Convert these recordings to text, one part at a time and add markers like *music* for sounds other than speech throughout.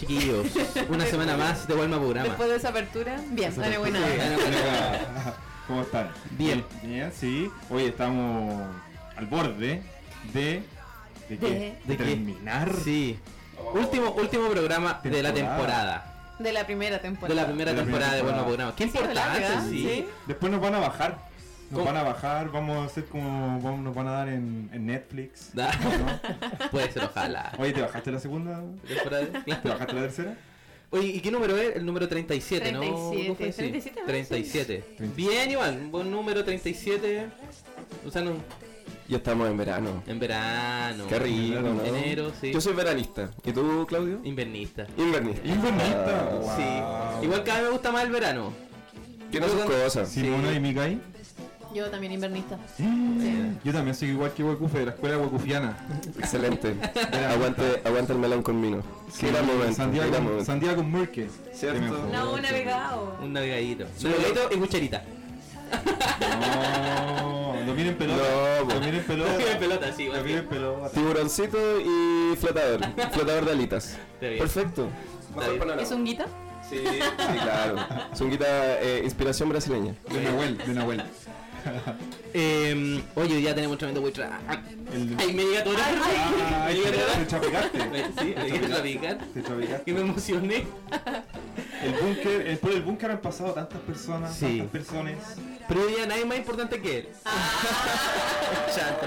chiquillos? Una semana más de Walma Programa. Después de esa apertura, bien, dale buena. *laughs* ¿Cómo están? Bien. Bien, sí. Hoy estamos al borde de. ¿De qué? De- ¿De qué? terminar. Sí. Último, último programa de la Temporada. De la primera temporada. De la primera De la temporada de primera Walma temporada. Programa. Qué importante. Sí. Después nos van a bajar. Nos ¿Cómo? van a bajar, vamos a hacer como. vamos- nos van a dar en, en Netflix. *laughs* ¿no? Puede ser, ojalá. Oye, ¿te bajaste la segunda? Temporada. ¿Te bajaste la tercera? Oye, ¿y qué número es? El número 37, ¿no? 37, ¿Cómo fue? Sí. 37, ¿no? 37. 37. Bien, igual, un buen número 37. O sea, no, Ya estamos en verano. en verano. Qué rico, ¿no? Enero, sí. Yo soy veranista. ¿Y tú, Claudio? Invernista. Invernista. Invernista. Ah, Wow. Sí. Igual cada vez me gusta más el verano. Tiene sus cosas. Simona Sí. y Mikai. Yo también invernista. Yo también soy igual que Huecufe, de la escuela huecufiana. Excelente. *laughs* aguante, aguante el melón con vino. gran momento. Sandía gran con, momento. sandía con Murke. ¿Cierto? No, un navegado. Un navegadito. Sí. Navegadito y cucharita. No, lo miren pelota. No, po. lo miren pelota. Miren pelota, sí, igual Lo que- miren pelota. Tiburoncito y flotador. flotador de alitas. Perfecto. ¿Es un guita? Sí, sí, claro. Zunguita, eh, inspiración brasileña. De Nahuel, de Nahuel. Eh, oye, hoy ya tenemos tremendo buitre. El- Ay, me llega todo Ah, Me te, llega todo te chapecaste. Sí, me llega a picar. Te chapecaste. Que me emocioné. El búnker, el, por el búnker han pasado tantas personas, Sí. tantas personas. Pero hoy día nadie más importante que él. *laughs* Chato.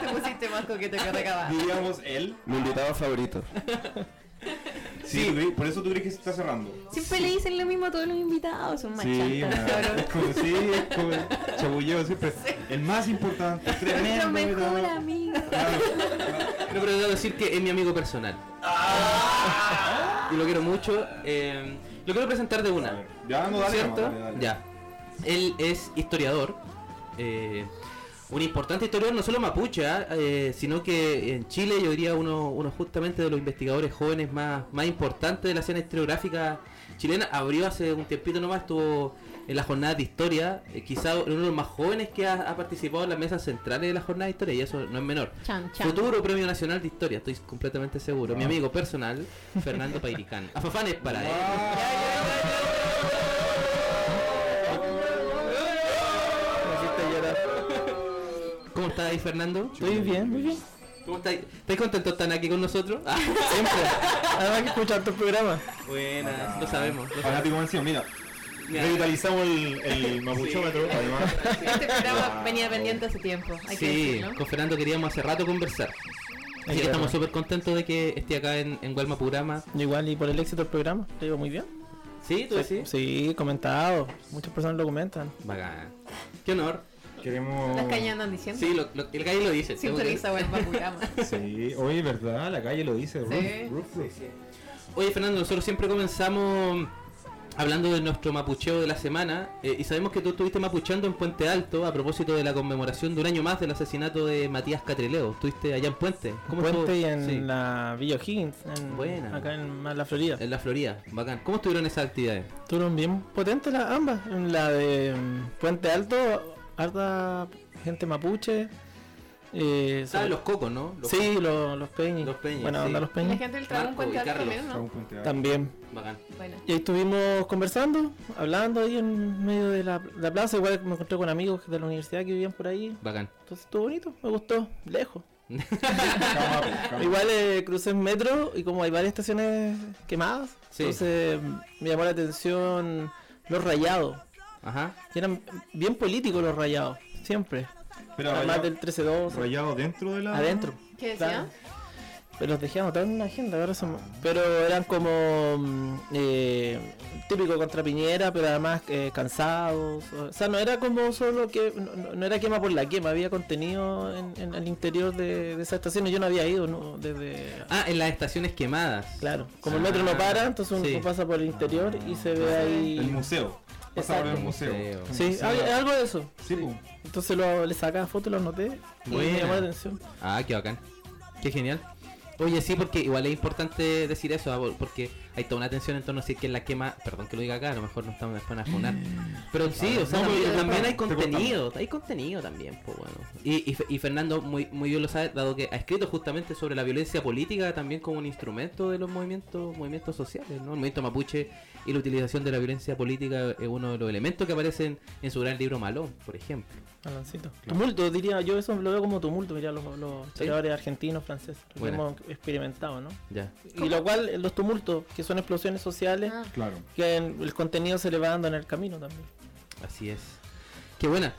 Te pusiste más coqueto que recabas. Diríamos él. Mi invitado favorito. *laughs* Sí, ¿tú crees- por eso tú crees que se está cerrando. Siempre le dicen lo mismo a todos los invitados, son más Sí, chantas, como, sí, es como el chabulleo siempre. *laughs* El más importante, *laughs* Nuestro tremendo. mejor ¿verdad? amigo. *laughs* Claro. No, pero debo decir que es mi amigo personal. Y lo quiero mucho. eh, lo quiero presentar de una. Ya, no, dale, ¿Cierto? dale. Ya. Él es historiador. eh, un importante historiador, no solo mapuche, ¿ah? Eh, sino que en Chile yo diría uno, uno justamente de los investigadores jóvenes más, más importantes de la escena historiográfica chilena. Abrió hace un tiempito nomás, estuvo en las jornadas de historia, eh, quizá uno de los más jóvenes que ha, ha participado en las mesas centrales de las jornadas de historia, y eso no es menor. Chan, chan. Futuro Premio Nacional de Historia, estoy completamente seguro. Mi amigo personal, Fernando Pairicán. *laughs* Afafanes para él. ¿Cómo estás ahí, Fernando? Estoy bien, muy bien. ¿Cómo estáis? ¿Estáis contentos de estar aquí con nosotros? Ah, *laughs* Siempre. Además que escuchar tu programa. buena, lo sabemos. Lo sabemos. Fanático vencido, mira. Mira. Revitalizamos el, el mapuchómetro, Sí. *laughs* además. Este programa venía pendiente hace tiempo, hay que Sí, decirlo. con Fernando queríamos hace rato conversar. Así que estamos súper contentos de que esté acá en, en Gualma Programa. Igual y por el éxito del programa, te digo muy bien. ¿Sí? ¿Tú decís? Sí, comentado. Muchas personas lo comentan. Bacán. Qué honor. Queremos. Las cañas andan diciendo. Sí, lo, lo- el gallo lo dice. Sintoniza buen. Sí, oye, ¿verdad? La calle lo dice. Roof, Sí. Oye, Fernando, nosotros siempre comenzamos hablando de nuestro mapucheo de la semana eh, y sabemos que tú estuviste mapucheando en Puente Alto a propósito de la conmemoración de un año más del asesinato de Matías Catreleo. Estuviste allá en Puente. ¿Cómo Puente estuvo? y en Sí, la Villa O'Higgins, en, Buena. acá en la Florida. en la Florida. Bacán. ¿Cómo estuvieron esas actividades? Estuvieron bien potentes las ambas. En la de mm, Puente Alto, harta gente mapuche. Eh, ¿Sabes sobre- los cocos, no? Los sí, los, los peñis. Los peñis, Buena sí. los La peñis. gente del algo Carlos. también, ¿no? puente. También. Bacán. Bueno. Y ahí estuvimos conversando, hablando ahí en medio de la, la plaza. Igual me encontré con amigos de la universidad que vivían por ahí. Bacán. Entonces estuvo bonito, me gustó, lejos. *laughs* Igual eh, crucé en metro y como hay varias estaciones quemadas, Sí. entonces me llamó la atención los rayados. Ajá. Que eran bien políticos los rayados, siempre. Pero Además rayado, del 13-2, rayado dentro de la. adentro. ¿Qué decía? Claro. Pero los dejé anotar en la agenda, ahora son- pero eran como mm, eh, típico contra Piñera, pero además eh, cansados. O sea, no era como solo que, no, no- era quema por la quema, había contenido en, en el interior de, de esa estación y yo no había ido ¿no? desde... Ah, en las estaciones quemadas. Claro, como el metro no para, entonces uno Sí. pasa por el interior y se ve ahí... El museo. Pasa por el museo. Museo. Sí, Museo. hay- algo de eso. Sí, pues. Entonces lo, le sacaba fotos, lo anoté y Buena. me llamó la atención. Ah, qué bacán. Qué genial. Oye, sí, porque igual es importante decir eso, ah, por- porque hay toda una tensión en torno a si es que la quema, perdón que lo diga acá, a lo mejor no estamos después a funar. Pero sí, o sea, No, también, pero también hay contenido, hay contenido también, pues bueno. Y, y, y Fernando muy, muy bien lo sabe, dado que ha escrito justamente sobre la violencia política también como un instrumento de los movimientos, movimientos sociales, ¿no? El movimiento mapuche y la utilización de la violencia política es uno de los elementos que aparecen en su gran libro Malón, por ejemplo. Aloncito. Tumulto, diría yo, eso lo veo como tumulto, mira, los, los historiadores argentinos, franceses, lo que Buena. hemos experimentado, ¿no? Ya. Y lo cual, los tumultos, que son explosiones sociales, Ah, Claro. que en- el contenido se le va dando en el camino también. Así es. Qué buena.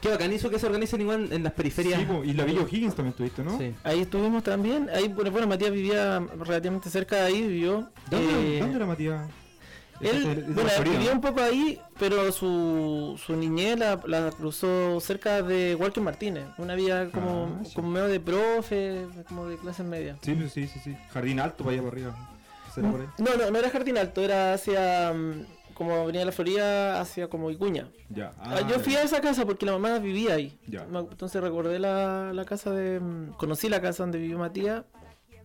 Qué bacán que se organicen igual en las periferias. Sí, po, y la Villa O'Higgins también tuviste, ¿no? Sí. Ahí estuvimos también, ahí, bueno, bueno, Matías vivía relativamente cerca de ahí, vivió. ¿Dónde, eh, ¿Dónde era Matías? Él, Es es bueno, ¿no? un poco ahí, pero su, su niñez la, la cruzó cerca de Walker Martínez, una vida como, Ah, sí. como medio de profe, como de clases medias. Sí, pues, sí, sí, sí. Jardín alto para allá para arriba. No, no, no era Jardín Alto, era hacia, mm, como venía de la Florida, hacia como Icuña. Ya. Ah, yo fui a esa casa porque la mamá vivía ahí. Ya. Entonces recordé la, la casa de... mm, Conocí la casa donde vivió Matías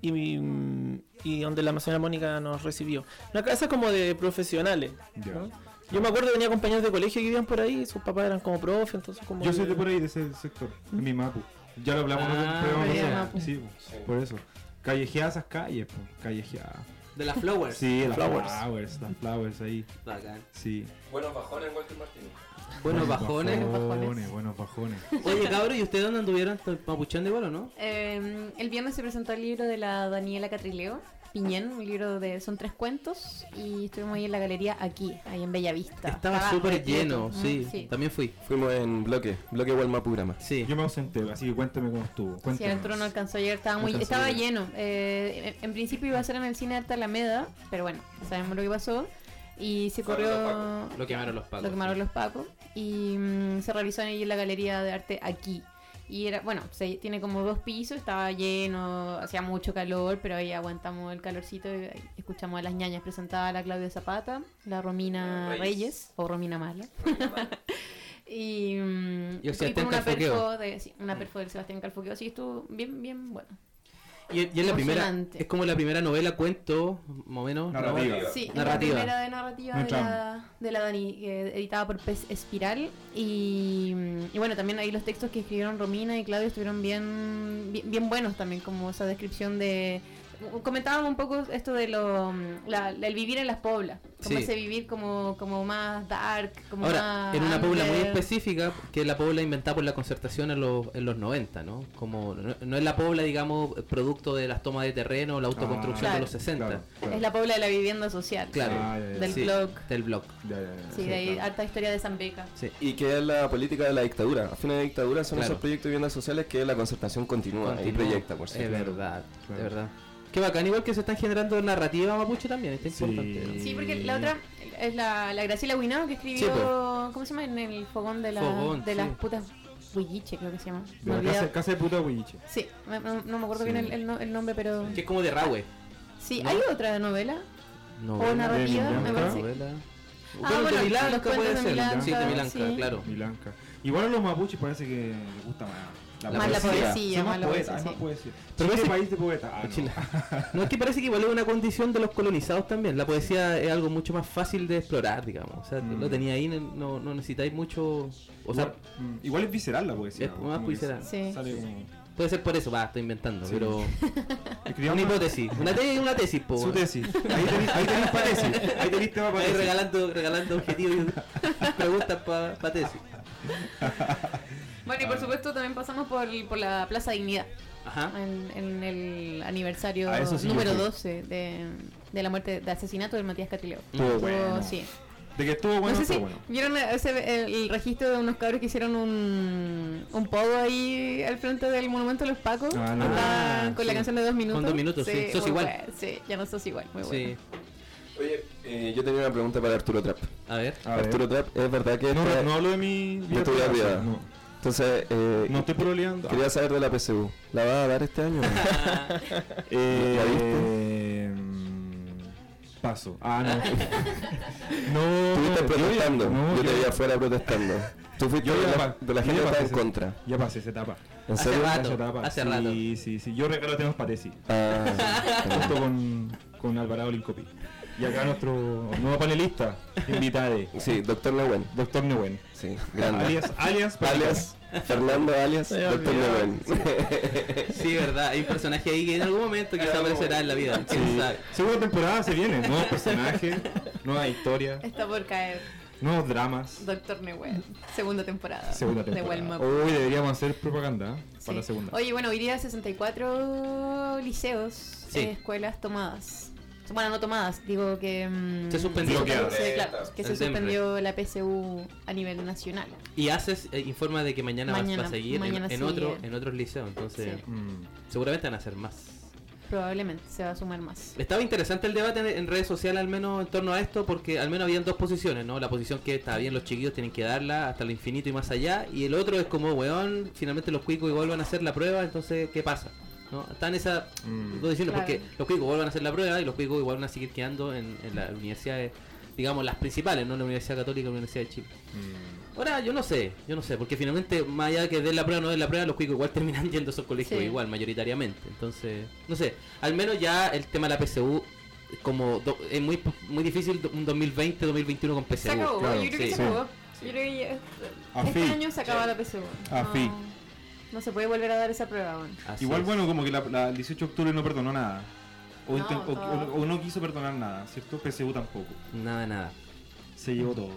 y, mi- mm, y donde la señora Mónica nos recibió. Una casa como de profesionales. Ya. ¿no? Yo me acuerdo que tenía compañeros de colegio que vivían por ahí, sus papás eran como profe, entonces como... Yo soy de por ahí, de ese sector. De mi mapu. Ya lo hablamos en Ah, no sé. Mapu. Sí, po, por eso. Callejeadas esas calles, po. Callejeadas. De las flowers. Sí, las Flowers. flowers. Las flowers ahí. Bacán. Sí. Buenos bajones, Walter Martínez. Buenos bajones. bajones. Buenos bajones. Oye, cabrón, ¿y ustedes dónde anduvieron? ¿Mapuchando igual o no? eh, el viernes se presentó el libro de la Daniela Catrileo, Piñén, un libro de. Son tres cuentos y estuvimos ahí en la galería aquí, ahí en Bellavista. Estaba súper lleno, Mm, sí, También fui. Fuimos en bloque, bloque Walmapurama. Sí. Yo me ausenté, así que cuéntame cómo estuvo. Sí. Arturo no alcanzó ayer, estaba muy, estaba lleno. Eh, en, en principio iba a ser en el cine Arte Alameda, pero bueno, sabemos lo que pasó. Y se corrió. Lo quemaron los pacos. Lo quemaron los pacos. Y mm, se realizó ahí en la galería de arte aquí. Y era, bueno, se, tiene como dos pisos, estaba lleno, hacía mucho calor, pero ahí aguantamos el calorcito y escuchamos a las ñañas presentaba a la Claudia Zapata, la Romina Reyes. Reyes, o Romina Mala. *laughs* y, mm, Y con una perfo, de, sí, una perfo del Sebastián Calfoqueo, así que estuvo bien, bien bueno. Y, y es la primera, es como la primera novela, cuento, más o menos. ¿no? Narrativa. Sí, es Narrativa. la primera de narrativa de la, de la Dani, eh, editada por Pez Espiral. Y, y bueno, también ahí los textos que escribieron Romina y Claudio estuvieron bien, bien, bien buenos también, como esa descripción de... Comentábamos un poco esto de lo la- el vivir en las poblas, como Sí. ese vivir como, como más dark, como Ahora, más en una pobla muy específica, que es la pobla inventada por la concertación en los, en los 90, ¿no? Como no, no es la pobla, digamos, producto de las tomas de terreno, la autoconstrucción Ah, de los 60. Claro, claro. Es la pobla de la vivienda social, Claro. Ah, ya, ya. del Sí, blog. Del blog. Ya, ya, ya. Sí, de ahí claro. harta historia de San Beca. Sí. Y que es la política de la dictadura. A fines de dictadura son Claro. esos proyectos de viviendas sociales que la concertación continúa, y proyecta, por Es cierto. verdad, Claro. es verdad. Qué bacán, igual que se están generando narrativa mapuche también, está Sí. importante. ¿no? Sí, porque la otra es la, la Graciela Guinao que escribió, Sí, pues. ¿cómo se llama? En el fogón de, la, Fogón, de sí. las putas Huilliche, creo que se llama. De Me la casa, casa de puta Huilliche. Sí, me- no, no me acuerdo Sí. bien el, el no- el nombre, pero... Que es como de Rahue. Sí, ¿no? hay otra novela. Novela, narrativa, me parece. novela. Ah, Bueno, bueno, de Milanca puede de ser. Milanca, sí, de Milanca, sí. claro. Milanca. Igual a los mapuches parece que les gusta más. Más la poesía, más más la poetas, poesía, sí. poesía. Pero Chile, país de poetas. Ah, no. Chile. *laughs* No, es que parece que igual es una condición de los colonizados también. La poesía es algo mucho más fácil de explorar, digamos. O sea, Mm. lo tenía ahí, no, no necesitáis mucho. O sea, igual, mm, igual es visceral la poesía. Es ¿no? más visceral. Sí. Sale como... puede ser por eso, va, estoy inventando. Sí. Pero. *laughs* Escribamos Una hipótesis. Una, te- una tesis, po. Su tesis. Ahí tenéis ahí tenéis pa' tesis. Ahí tenéis tema para Ahí tesis. regalando, regalando objetivos y preguntas para tesis. *laughs* Bueno, y por supuesto también pasamos por, por la Plaza Dignidad, Ajá. en, en el aniversario Ah, sí, número yo fui. 12 de, de la muerte, de asesinato del Matías Catrileo. Estuvo bueno. Sí. De que estuvo bueno, no sé si bueno. vieron ese, el, el registro de unos cabros que hicieron un, un pogo ahí al frente del monumento de los Pacos. Ah, no. Ah, con la canción de dos minutos. dos minutos, sí. Sos igual. bueno, Sí, ya no sos igual. Muy Sí. bueno. Oye, eh, yo tenía una pregunta para Arturo Trap. A ver. A ver. Arturo Trap, ¿es verdad que No, esta- no hablo de mi de tu vida privada? No, Entonces, eh, no estoy proleando. quería saber de la PSU. ¿La va a dar este año? *laughs* Eh, ¿La viste? mm, Paso. Ah, no. *laughs* no. Estuviste yo protestando. no, yo te yo- vi afuera protestando. Tú fuiste Yo de la, de la yo gente que estaba pasé en contra. Ya pasé esa etapa. ¿En Hace serio? rato. Esa etapa. hace sí, rato. Sí, sí, Yo regalo tenemos para tesis. Ah, Junto con, con Alvarado Lincopi. Y acá nuestro nuevo panelista, invitado, Sí, doctor Newen. Doctor Newen. Sí, grande. Alias, alias, alias Fernando alias Doctor. Newen. Sí, verdad. Hay un personaje ahí que en algún momento quizá aparecerá en la vida. ¿Quién Sí. sabe? Segunda temporada se viene, nuevos *laughs* personajes, nueva historia, Está por caer nuevos dramas. Doctor Newell. Segunda temporada. Segunda De temporada. Wellmap. Hoy deberíamos hacer propaganda. Sí. para la segunda. Oye, bueno, hoy día 64 liceos, Sí. eh, escuelas tomadas. Bueno, no tomadas, digo que... mm, Se suspendió. suspendió- Bloqueadas. sí, claro, que se El Denver. suspendió la PSU a nivel nacional. Y haces eh, informa de que mañana, vas- Mañana- va a seguir en- mañana en, otro en otros liceos, entonces Sí. Mm. seguramente van a hacer más. Probablemente se va a sumar más. Estaba interesante el debate en, en redes sociales al menos en torno a esto porque al menos habían dos posiciones, ¿no? La posición que está bien, los chiquillos tienen que darla hasta el infinito y más allá y el otro es como, weón, finalmente los cuicos igual van a hacer la prueba, entonces, ¿qué pasa? ¿No? Están esas Mm. dos decisiones Claro. porque los cuicos igual van a hacer la prueba y los cuicos igual van a seguir quedando en, en las universidades, digamos, las principales, ¿no? La Universidad Católica y la Universidad de Chile. Mm. Ahora, yo no sé, yo no sé, porque finalmente, más allá de que den la prueba o no den la prueba, los cuicos igual *laughs* terminan yendo a esos colegios Sí. igual, mayoritariamente. Entonces, no sé, al menos ya el tema de la PSU, como do- es muy muy difícil un 2020, 2021 con PSU. Se acabó, claro, yo creo que sí. se acabó. Yo creo que ya- este fin. año se acaba la PSU. A no, fin. No se puede volver a dar esa prueba, Igual es. bueno, como que la, la- el 18 de octubre no perdonó nada. O, No, inten- o- todo. o- o no quiso perdonar nada, ¿cierto? PSU tampoco. Nada, nada. Se llevó todo.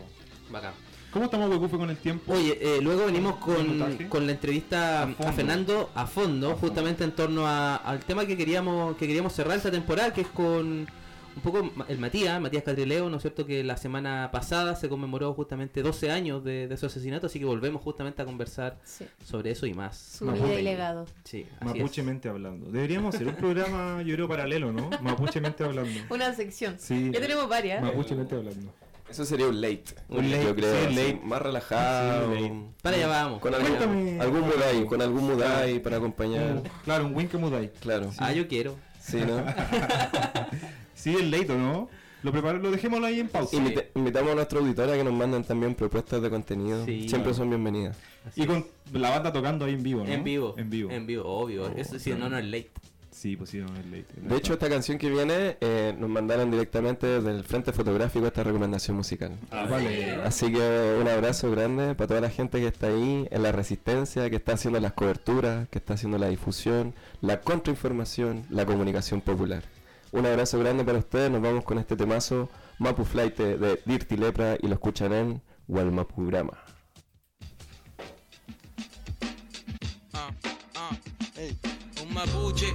Bacán. ¿Cómo estamos, Huecufe, con el tiempo? Oye, eh, luego venimos con, con la entrevista A. Fernando a fondo, A fondo. justamente en torno a- al tema que queríamos que queríamos cerrar esta temporada, que es con un poco el Matías, Matías Catrileo, ¿no es cierto? Que la semana pasada se conmemoró justamente 12 años de, de su asesinato, así que volvemos justamente a conversar Sí. sobre eso y más. Su Mapuche. vida y legado. Sí, Mapuchemente hablando. Deberíamos hacer un programa, yo creo, paralelo, ¿no? *laughs* Mapuchemente hablando. Una sección. Sí. Ya tenemos varias. Mapuchemente hablando. Eso sería un late. Un late, yo creo. sí, late. Más relajado. Sí, Para allá vamos. Con algún, algún mudai, con algún mudai para acompañar. Claro, un win que mudáis. Claro. Ah, yo quiero. Sí, ¿no? *laughs* Sí, el late, ¿o ¿no? Lo preparo, lo dejémoslo ahí en pausa. Invita- invitamos a nuestra auditoria que nos manden también propuestas de contenido. Sí. Siempre son bienvenidas. Así Y con la banda tocando ahí en vivo, ¿no? En vivo. En vivo. En vivo, obvio. Eso sí, no, no es late. Sí, pues sí, no es late. De hecho, esta canción que viene eh, nos mandaron directamente desde el frente fotográfico esta recomendación musical. Ah, vale. Así que un abrazo grande para toda la gente que está ahí en la resistencia, que está haciendo las coberturas, que está haciendo la difusión, la contrainformación, la comunicación popular. Un abrazo grande para ustedes, nos vamos con este temazo Mapu Flight de Dirty Lepra y lo escuchan en Walmapurama. Ah, ah, ey. Un mapuche,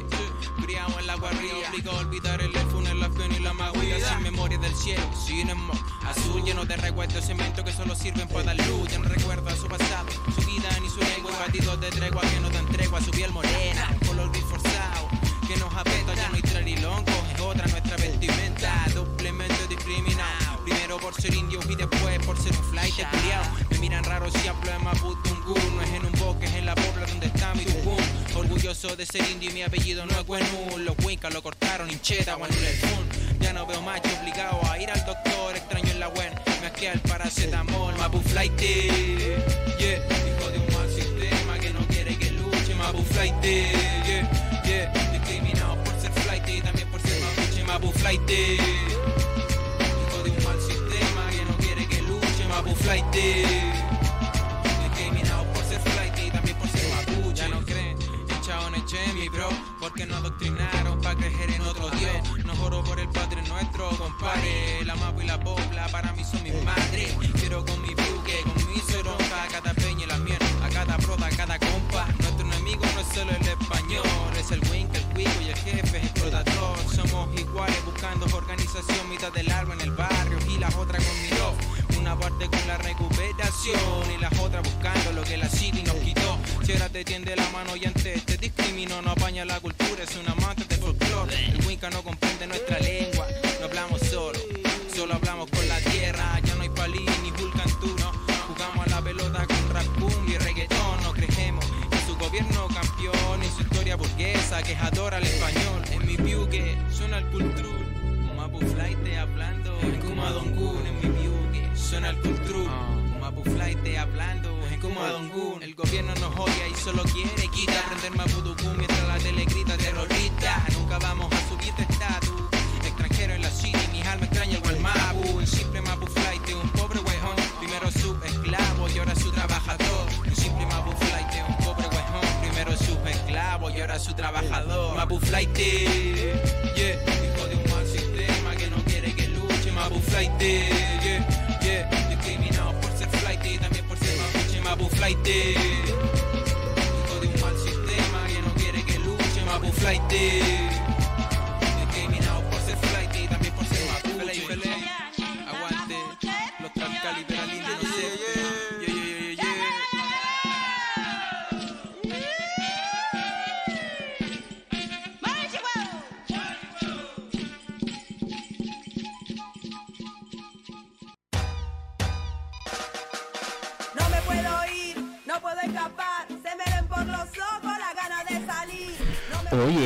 criado en la guarrilla, obligado a olvidar el funeral, la fe y la maguilla, sin memoria del cielo, sin amor, azul lleno de recuerdos cemento que solo sirven para dar luz, ya no recuerda su pasado, su vida ni su lengua, batidos de tregua que no dan tregua, su piel morena, un color gris forzado, que nos apeta, ya no hay trarilongo, es otra nuestra vestimenta, doblemente discriminado, primero por ser indio y después por ser un flight culiao, me miran raro si hablo de Maputungun, no es en un bosque, es en la pobla donde está mi tucum, orgulloso de ser indio y mi apellido no es Guenú, los wincas lo cortaron, hincheta, fun, ya no veo macho obligado a ir al doctor, extraño en la web, me asquea el paracetamol, Mapu flight, yeah, hijo de un mal sistema que no quiere que luche, Mapu flight, yeah, yeah, ser mapuche, Mapu flight, hijo de un mal sistema que no quiere que luche, Mapu flight, discriminado por ser flight y también por ser mapuche, ya no creen, echado en eche mi bro, porque nos adoctrinaron para creer en otro dios, no juro por el padre nuestro, compadre, la mapu y la pobla para mí son mis madres, quiero con mi buque, con mi soronga, a cada peña y la miel, a cada prota, a cada compa, nuestro enemigo no es solo el español, es el wink, el cuico y el jefe, explotador, somos iguales buscando organización, mitad del árbol en el barrio y las otras con mi love, una parte con la recuperación y las otras buscando lo que la City nos quitó. Si ahora te tiende la mano y antes te discriminó, no apaña la cultura, es un amante del folclore. El Wicca no comprende nuestra lengua, no hablamos solo, solo hablamos con la tierra. Ya no hay palín ni vulcan tú, no. Jugamos a la pelota con rap, y reggaetón, no creemos en su gobierno campeón y su historia burguesa que adora el español. En mi view que suena el cultru, Mapu flight hablando en Kumadongun, en mi view que suena el cultru. Mapu flight hablando en Kumadongun. El gobierno nos odia y solo quiere quitar. Aprender Maputucum mientras la tele grita terrorista. Nunca vamos a subir de estatus. Extranjero en la city, mi alma extraña el Mapu. Un simple Mapu flight, un pobre huejón. Primero su esclavo y ahora su trabajador. Un simple Mapu flight, esclavo y ahora su trabajador. Mapu flight, yeah. Hijo de un mal sistema que no quiere que luche. Mapu flight, yeah, yeah. Discriminado por ser flight y también por ser mapuche. Mapu flight, Hijo de un mal sistema que no quiere que luche. Mapu flight,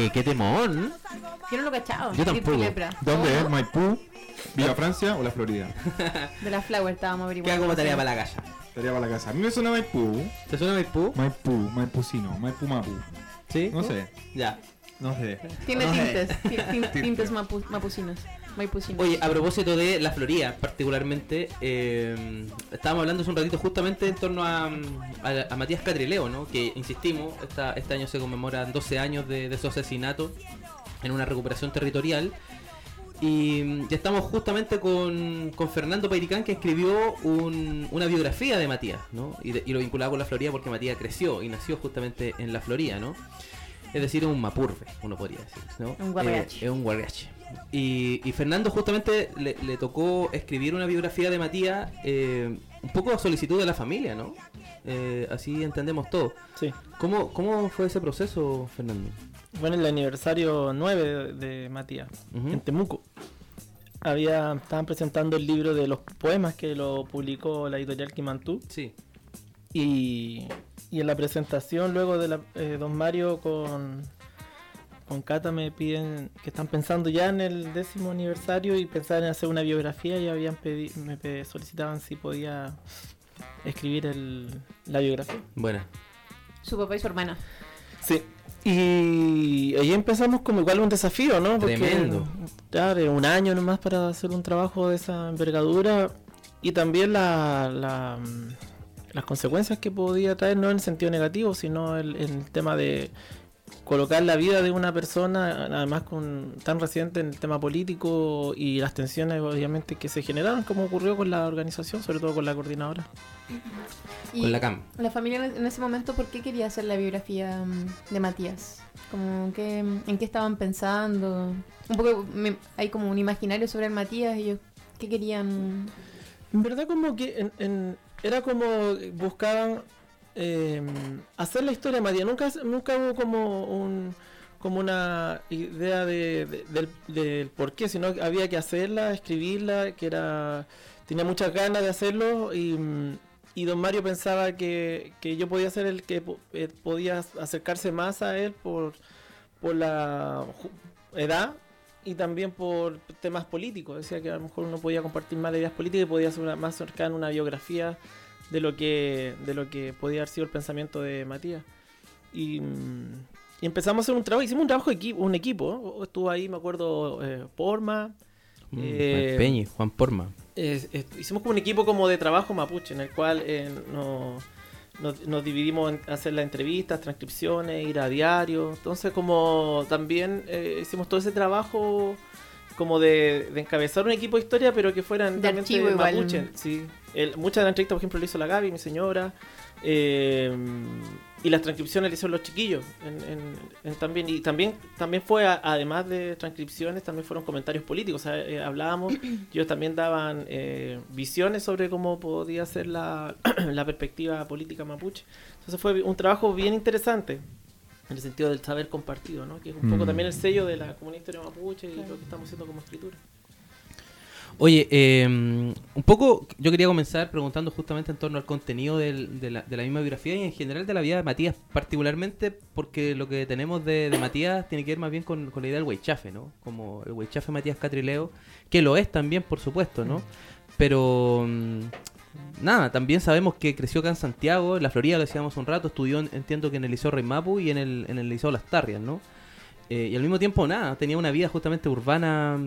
Oye, qué temón. Yo no lo cachaba. Yo tampoco. ¿Dónde es? ¿Maipú? ¿Villa Francia o la Florida? *laughs* De la Flower estábamos averiguando. Queda como tarea para la casa. Estaría para la casa. A mí me suena Maipú. ¿Te suena Maipú? Maipú, Maipusino, Maipú Mapu. Sí. No sé, Ya. no sé. Tiene tintes. ti- tin- *laughs* tintes mapu- mapucinos. Oye, a propósito de la Florida, particularmente, eh, estábamos hablando hace un ratito justamente en torno a, a- a Matías Catrileo, ¿no? Que, insistimos, esta- este año se conmemoran 12 años de, de su asesinato en una recuperación territorial. Y ya estamos justamente con, con Fernando Pairicán, que escribió un- una biografía de Matías, ¿no? Y, de- y lo vinculaba con la Florida porque Matías creció y nació justamente en la Florida, ¿no? Es decir, un mapurbe, uno podría decir, ¿no? Un guarriache. Eh, es un guarriache. Y, y Fernando justamente le, le tocó escribir una biografía de Matías eh, un poco a solicitud de la familia, ¿no? Eh, así entendemos todo. Sí. ¿Cómo, ¿Cómo fue ese proceso, Fernando? Bueno, el aniversario 9 de, de Matías, en Temuco. Había, estaban presentando el libro de los poemas que lo publicó la editorial Kimantú. Sí. Y, y en la presentación, luego de la, eh, Don Mario con, con Cata me piden que están pensando ya en el décimo aniversario y pensaban en hacer una biografía y habían pedi- me solicitaban si podía escribir el, la biografía. Bueno. Su papá y su hermana. Sí. Y ahí empezamos como igual un desafío, ¿no? Tremendo. Ya de un año nomás para hacer un trabajo de esa envergadura y también la, la, las consecuencias que podía traer, no en el sentido negativo, sino el, el tema de colocar la vida de una persona, además con tan reciente en el tema político y las tensiones obviamente que se generaron, como ocurrió con la organización, sobre todo con la coordinadora. Y Con la CAM. La familia en ese momento, ¿por qué quería hacer la biografía mm, de Matías? Como que, ¿En qué estaban pensando? Un poco, me- hay como un imaginario sobre el Matías, ellos, ¿qué querían? En verdad como que en- en- era como buscaban eh, hacer la historia de Matías. Nunca, nunca hubo como un como una idea de, de- del, por qué, sino que había que hacerla, escribirla, que era tenía muchas ganas de hacerlo y, y don Mario pensaba que, que yo podía ser el que eh, podía acercarse más a él por, por la edad y también por temas políticos. Decía que a lo mejor uno podía compartir más de ideas políticas y podía ser una- más cercana una biografía de lo que de lo que podía haber sido el pensamiento de Matías. Y, y empezamos a hacer un trabajo, hicimos un trabajo equipo, un equipo. Estuvo ahí, me acuerdo, eh, Porma. Mm, Eh, Juan Peñi, Juan Porma. Hicimos como un equipo como de trabajo mapuche, en el cual eh, no- nos, nos dividimos en hacer las entrevistas, transcripciones, ir a diario. Entonces como también hicimos todo ese trabajo como de, de encabezar un equipo de historia, pero que fueran De archivo igual. mapuche. Sí. El- muchas de las entrevistas, por ejemplo, lo hizo la Gaby, mi señora. eh, y las transcripciones le hicieron los chiquillos en- en- en también y también también fue a- además de transcripciones también fueron comentarios políticos o sea, eh, hablábamos *coughs* ellos también daban eh, visiones sobre cómo podía ser la, *coughs* la perspectiva política mapuche entonces fue un trabajo bien interesante en el sentido del saber compartido ¿no? que es un poco Mm. también el sello de la comunidad historia mapuche y lo que estamos haciendo como escritura Oye, eh, un poco yo quería comenzar preguntando justamente en torno al contenido del- de, la, de la misma biografía y en general de la vida de Matías, particularmente porque lo que tenemos de, de Matías tiene que ver más bien con, con la idea del weichafe, ¿no? Como el weichafe Matías Catrileo, que lo es también, por supuesto, ¿no? Pero mm, nada, también sabemos que creció acá en Santiago, en la Florida, lo decíamos un rato, estudió, en- entiendo que en el Liceo Rey Mapu y en el, en el Liceo Las Tarrias, ¿no? Eh, y al mismo tiempo, nada, tenía una vida justamente urbana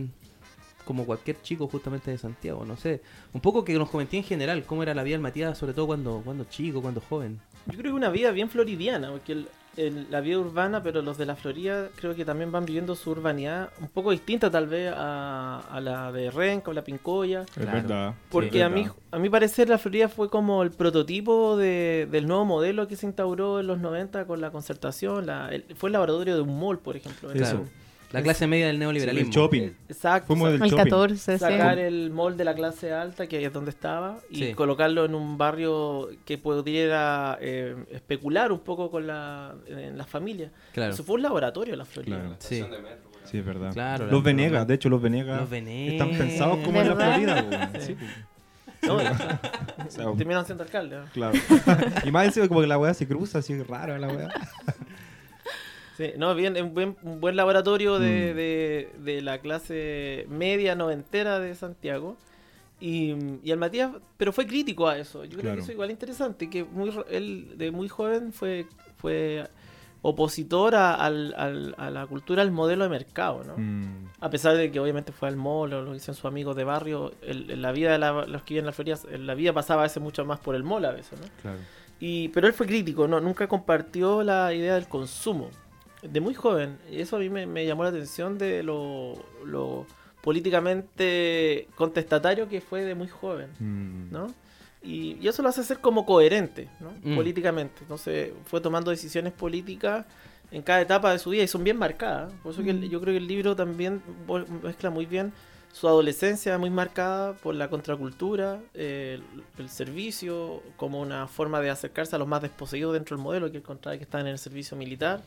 como cualquier chico justamente de Santiago, no sé. Un poco que nos comentí en general cómo era la vida del Matías, sobre todo cuando, cuando chico, cuando joven. Yo creo que una vida bien floridiana, porque el- el- la vida urbana, pero los de la Florida creo que también van viviendo su urbanidad un poco distinta tal vez a, a la de Renca o la Pincoya. Es Claro. verdad. Porque a mí, verdad. a mi parecer la Florida fue como el prototipo de- del nuevo modelo que se instauró en los 90 con la concertación. La, el- fue el laboratorio de un mall, por ejemplo. Eso. La clase media del neoliberalismo. El shopping. Exacto. Fuimos del El shopping. 14, sí. sacar el mall de la clase alta, que es donde estaba, y Sí. colocarlo en un barrio que pudiera eh, especular un poco con la, en las familias. Claro. Eso fue un laboratorio la Florida. Claro. Sí. Sí, es verdad. Claro, la- los Venegas, de hecho, los Venegas Los Venegas. están pensados como en la. Florida. *laughs* Sí, No. *laughs* O sea, terminaron siendo alcalde. ¿no? claro. *laughs* y más encima como que la weá se cruza, así rara la weá. Sí, no, bien, un buen, un buen laboratorio de, Mm. de- de la clase media noventera de Santiago. Y, y el Matías, pero fue crítico a eso. Yo creo Claro. que eso igual interesante, que muy, él de muy joven fue, fue opositor a, al- al- a la cultura, al modelo de mercado, ¿no? Mm, A pesar de que obviamente fue al mall o lo dicen sus amigos de barrio, el- la vida de la- los que viven en la Florida, en la vida pasaba a veces mucho más por el mall a veces, ¿no? claro. Y, pero él fue crítico, no, nunca compartió la idea del consumo. De muy joven. Y eso a mí me, me llamó la atención de lo, lo políticamente contestatario que fue de muy joven, Mm, ¿no? Y, y eso lo hace ser como coherente, ¿no? Mm. Políticamente. Entonces fue tomando decisiones políticas en cada etapa de su vida y son bien marcadas. Por eso que el- Mm. yo creo que el libro también mezcla muy bien su adolescencia muy marcada por la contracultura, eh, el, el servicio, como una forma de acercarse a los más desposeídos dentro del modelo que encontraba que estaban en el servicio militar.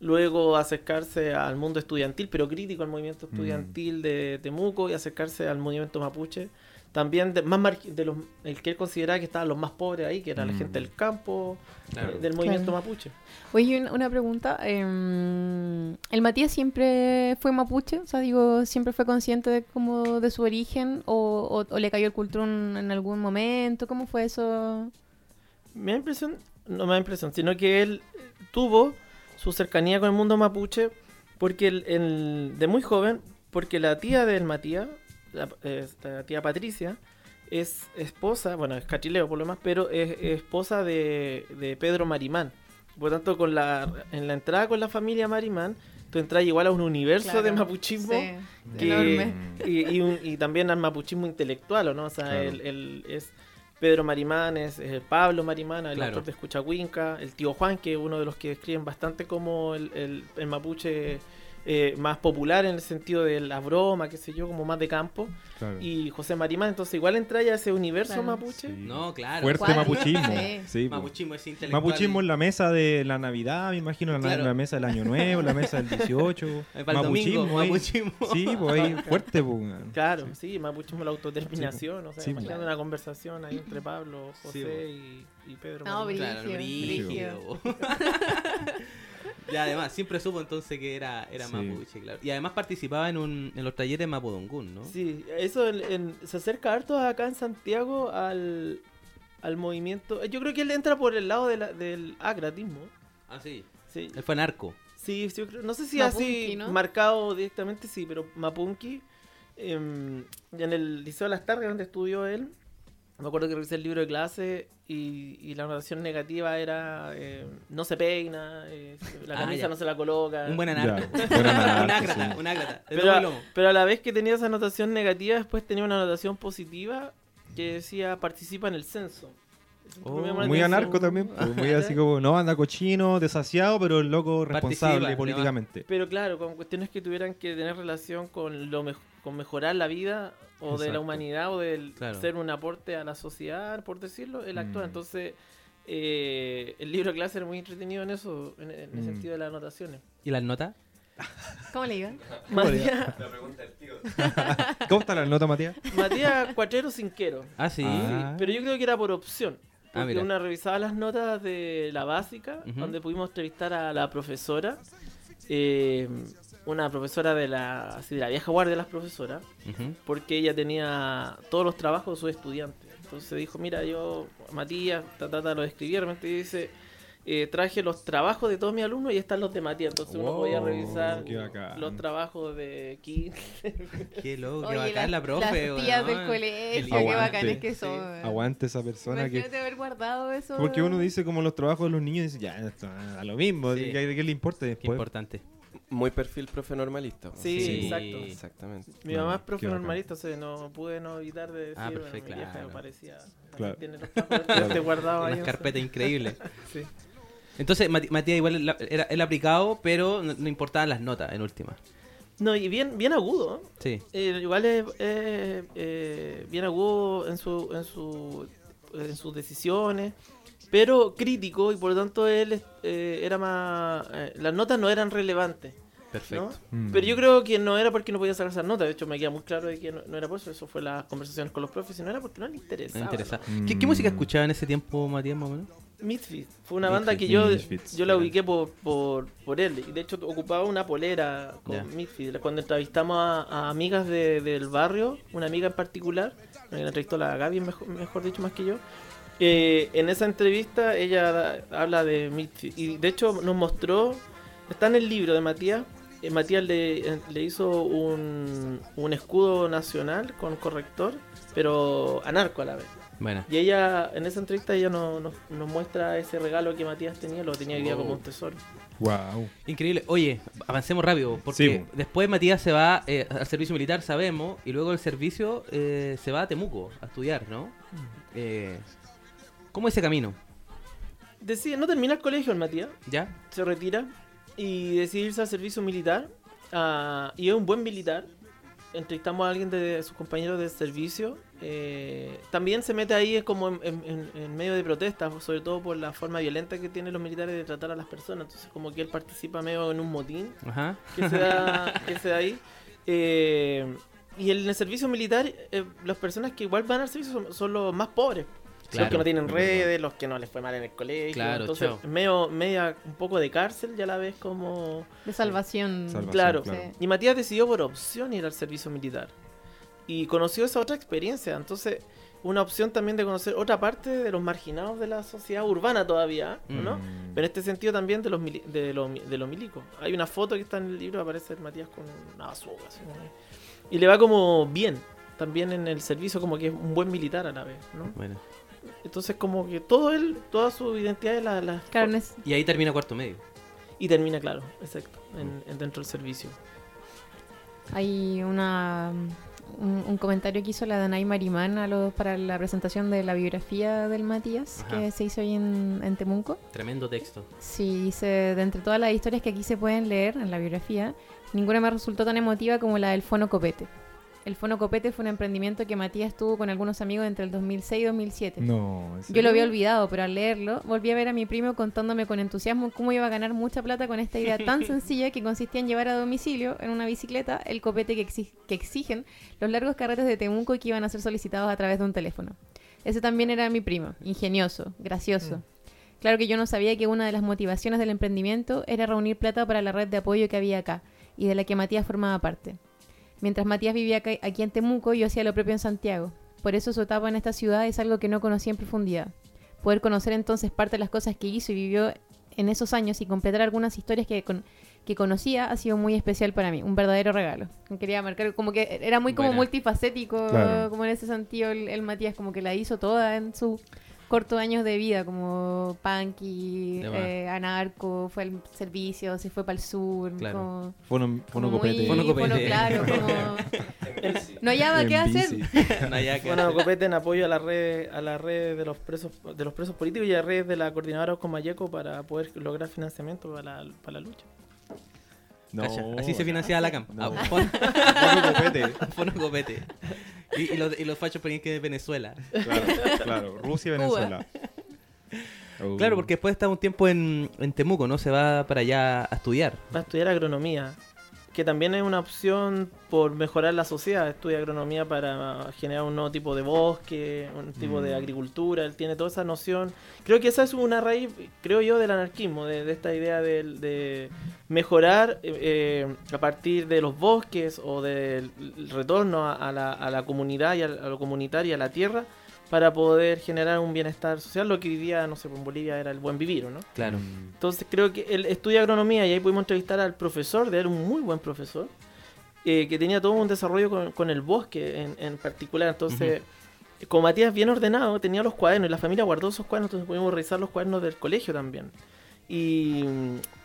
Luego acercarse al mundo estudiantil, pero crítico al movimiento Mm. estudiantil de Temuco y acercarse al movimiento mapuche. También de, más mar- de los, el que él consideraba que estaban los más pobres ahí, que era la Mm. gente del campo, Claro. eh, del movimiento Claro. mapuche. Oye, una, una pregunta. em, ¿El Matías siempre fue mapuche? O sea, digo, ¿siempre fue consciente de como de su origen? ¿O, o- o le cayó el cultrón en algún momento? ¿Cómo fue eso? Me da impresión, no me da impresión, sino que él tuvo su cercanía con el mundo mapuche porque el, el- de muy joven, porque la tía del Matías, la, eh, la tía Patricia, es esposa, bueno, es cachileo por lo demás, pero es, es esposa de, de Pedro Marimán. Por lo tanto, con la, en la entrada con la familia Marimán, tú entras igual a un universo de mapuchismo Sí, que- enorme. y, y un- y también al mapuchismo intelectual, ¿o ¿no? O sea, Claro. el, el- es Pedro Marimán, es, es Pablo Marimán, el Claro. autor de Escuchacuinca, el tío Juan, que es uno de los que describen bastante como el, el- el mapuche eh, más popular en el sentido de la broma, qué sé yo, como más de campo, claro. y José Marimán, entonces igual entra ya ese universo Claro. mapuche. Sí. No, claro. Fuerte ¿Cuál? mapuchismo. Sí. Sí, po. Mapuchismo es intelectual. Mapuchismo en la mesa de la Navidad, me imagino, la, Claro. la mesa del Año Nuevo, la mesa del 18. Eh, para el domingo, ahí. mapuchismo. Sí, pues ahí *laughs* fuerte, pues. Claro, sí, mapuchismo la autodeterminación, o sea, Sí, imaginando una conversación ahí entre Pablo, Sí, José y, y Pedro No, Marimán. Claro, Brígido, brígido. *laughs* *laughs* y además, siempre supo entonces que era, era Sí. mapuche, claro. Y además participaba en, un, en los talleres Mapudungún, ¿no? Sí, eso en- en- se acerca harto acá en Santiago al, al movimiento. Yo creo que él entra por el lado de la- del agratismo. Ah, sí. Sí, Él fue narco. sí, sí, yo creo- no sé si Mapunki, así ¿no? marcado directamente, sí, pero Mapunki. em, en el Liceo de las Tardes, donde estudió él, me acuerdo que revisé el libro de clase y, y la anotación negativa era eh, no se peina, eh, la Ah, camisa no se la coloca. Un buen anarco. un *laughs* ágrata, sí. un ágrata. De Pero, a, pero a la vez que tenía esa anotación negativa, después tenía una anotación positiva que decía participa en el censo. Oh, me la Muy anarco también, pues, *laughs* muy así como, no, anda cochino, desasiado, pero el loco responsable Participa, políticamente. Pero claro, con cuestiones que tuvieran que tener relación con lo mej- con mejorar la vida o de la humanidad o del Claro. ser un aporte a la sociedad, por decirlo, él actúa. Mm. Entonces, eh, el libro de clase era muy entretenido en eso, en, en el Mm. sentido de las anotaciones. ¿Y las notas? *laughs* ¿Cómo le iba? Matías, ¿Cómo está *laughs* la nota, Matías? Matías Cuachero Cinquero. Ah, sí. Ah. Pero yo creo que era por opción. Ah, Porque mira. una revisaba las notas de la básica, donde pudimos entrevistar a la profesora, eh, una profesora de la, así, de la vieja guardia de las profesoras, porque ella tenía todos los trabajos de sus estudiantes. Entonces dijo, mira, yo, Matías, ta, ta, ta, lo escribí, realmente dice, eh, traje los trabajos de todos mis alumnos y están los de Matías. Entonces uno podía Wow, revisar los trabajos de Kim. *laughs* Qué loco, Oye, qué bacán la profe, Las tías del colegio, Qué bacanes que son. Aguante esa persona que... Haber guardado eso. Porque uno dice como los trabajos de los niños, dice, ya, esto, a lo mismo, Sí. ¿qué, qué le importa Qué importante. Muy perfil profe normalista. Sí, Sí. exacto. Exactamente. Mi No, mamá es profe normalista, o sea, no pude no evitar de decir, Ah, bueno, perfecto, mi vieja claro. me parecía. Claro. Tiene los trabajos de estudiante guardados ahí. Unas o sea, carpetas increíbles. sí. Entonces, Matías igual la- era el aplicado, pero no, no importaban las notas en última. No, y bien, bien agudo. ¿eh? Sí. Eh, igual es eh, bien agudo en, su, en, su, en sus decisiones, pero crítico y por lo tanto él eh, era más... eh, las notas no eran relevantes. ¿no? Perfecto. Mm. Pero yo creo que no era porque no podía sacar esas notas, de hecho me queda muy claro de que no, no era por eso, eso fue las conversaciones con los profes, sino era porque no le interesaba. interesa. ¿no? ¿Qué, qué música Mm. escuchaba en ese tiempo, Matías, más o menos? Misfits, fue una banda Misfits, que yo, Misfits, yo la ubiqué por, por, por él. Y de hecho ocupaba una polera con Ya. Misfits. Cuando entrevistamos a, a amigas de- del barrio, una amiga en particular, la entrevistó la Gaby, mejor, mejor dicho, más que yo. eh, en esa entrevista ella da- habla de Misfits. Y de hecho nos mostró, está en el libro de Matías. eh, Matías le, eh, le hizo un, un escudo nacional con corrector, pero anarco a la vez. Bueno. Y ella, en esa entrevista, ella nos, nos, nos muestra ese regalo que Matías tenía, lo tenía hoy día como un tesoro. Wow. Increíble. Oye, avancemos rápido, porque Sí. después Matías se va eh, al servicio militar, sabemos, y luego el servicio eh, se va a Temuco a estudiar, ¿no? Eh, ¿Cómo es ese camino? Decide, no termina el colegio el Matías, ¿Ya? se retira y decide irse al servicio militar. ah, y es un buen militar. Entrevistamos a alguien de sus compañeros de servicio. eh, también se mete ahí es como en, en- en- en medio de protestas, sobre todo por la forma violenta que tienen los militares de tratar a las personas. Entonces como que él participa medio en un motín. Ajá. que se da, que se da ahí. Eh, y en el servicio militar, eh, las personas que igual van al servicio son, son los más pobres. Los Claro. que no tienen redes, los que no les fue mal en el colegio. Claro, Entonces, medio, media, un poco de cárcel, ya la ves como... De salvación. Salvación, Claro. Sí. Y Matías decidió por opción ir al servicio militar. Y conoció esa otra experiencia. Entonces, una opción también de conocer otra parte de los marginados de la sociedad urbana todavía, ¿no? Mm. Pero en este sentido también de los, mili- de los, de los milicos. Hay una foto que está en el libro, aparece Matías con una bazooka. así y le va como bien, también en el servicio, como que es un buen militar a la vez, ¿no? Bueno. Entonces como que todo él, toda su identidad la, la- Claro, no es- Y ahí termina cuarto medio. y termina, claro, exacto, en, en- dentro del servicio. hay una un, un comentario que hizo la Danay Marimán a los, para la presentación de la biografía del Matías Ajá. que se hizo ahí en, en Temuco. Tremendo texto. Sí, dice, de entre todas las historias que aquí se pueden leer en la biografía, ninguna me resultó tan emotiva como la del Fono Copete. El Fono Copete fue un emprendimiento que Matías tuvo con algunos amigos entre el 2006 y 2007. No. ¿en Yo lo había olvidado, pero al leerlo volví a ver a mi primo contándome con entusiasmo cómo iba a ganar mucha plata con esta idea tan *laughs* sencilla que consistía en llevar a domicilio en una bicicleta el copete que, exi- que exigen los largos carretes de Temuco y que iban a ser solicitados a través de un teléfono. Ese también era mi primo, ingenioso, gracioso. Claro que yo no sabía que una de las motivaciones del emprendimiento era reunir plata para la red de apoyo que había acá y de la que Matías formaba parte. Mientras Matías vivía aquí en Temuco, yo hacía lo propio en Santiago. Por eso su etapa en esta ciudad es algo que no conocía en profundidad. Poder conocer entonces parte de las cosas que hizo y vivió en esos años y completar algunas historias que, con- que conocía ha sido muy especial para mí. Un verdadero regalo. Quería marcar como que era muy como Buena. multifacético, Claro. como en ese sentido el, el Matías, como que la hizo toda en sus cortos años de vida, como punky, eh, anarco, fue al servicio, se fue para el sur, Claro. como, Fono, fono como copete. Fono copete. fono claro, como *laughs* no hallaba En qué hacer. *laughs* No, que- Bueno, Copete en apoyo a la red, a la red de los presos, de los presos políticos y a la red de la coordinadora Comayeco para poder lograr financiamiento para la, para la lucha. No. Cacha, Así se financiaba la camp. No. Ah, Fono copete. *laughs* Fono copete. Y, y los, y los fachos ponían que de Venezuela. Claro, claro. Rusia y. Venezuela. *laughs* Claro, porque después está un tiempo en, en Temuco, ¿no? Se va para allá a estudiar. Va a estudiar agronomía, que también es una opción por mejorar la sociedad. Estudia agronomía para generar un nuevo tipo de bosque, un tipo de Mm. agricultura. Él tiene toda esa noción. Creo que esa es una raíz, creo yo, del anarquismo, de, de esta idea de, de mejorar eh, eh, a partir de los bosques o del retorno a, a la, a la comunidad y a, a lo comunitario y a la tierra. Para poder generar un bienestar social, lo que día, no sé, en Bolivia era el buen vivir, ¿o ¿no? Claro. Entonces creo que él estudia agronomía y ahí pudimos entrevistar al profesor, de él un muy buen profesor, eh, que tenía todo un desarrollo con, con el bosque en, en particular. Entonces, como Matías bien ordenado, tenía los cuadernos y la familia guardó esos cuadernos, entonces pudimos revisar los cuadernos del colegio también. Y,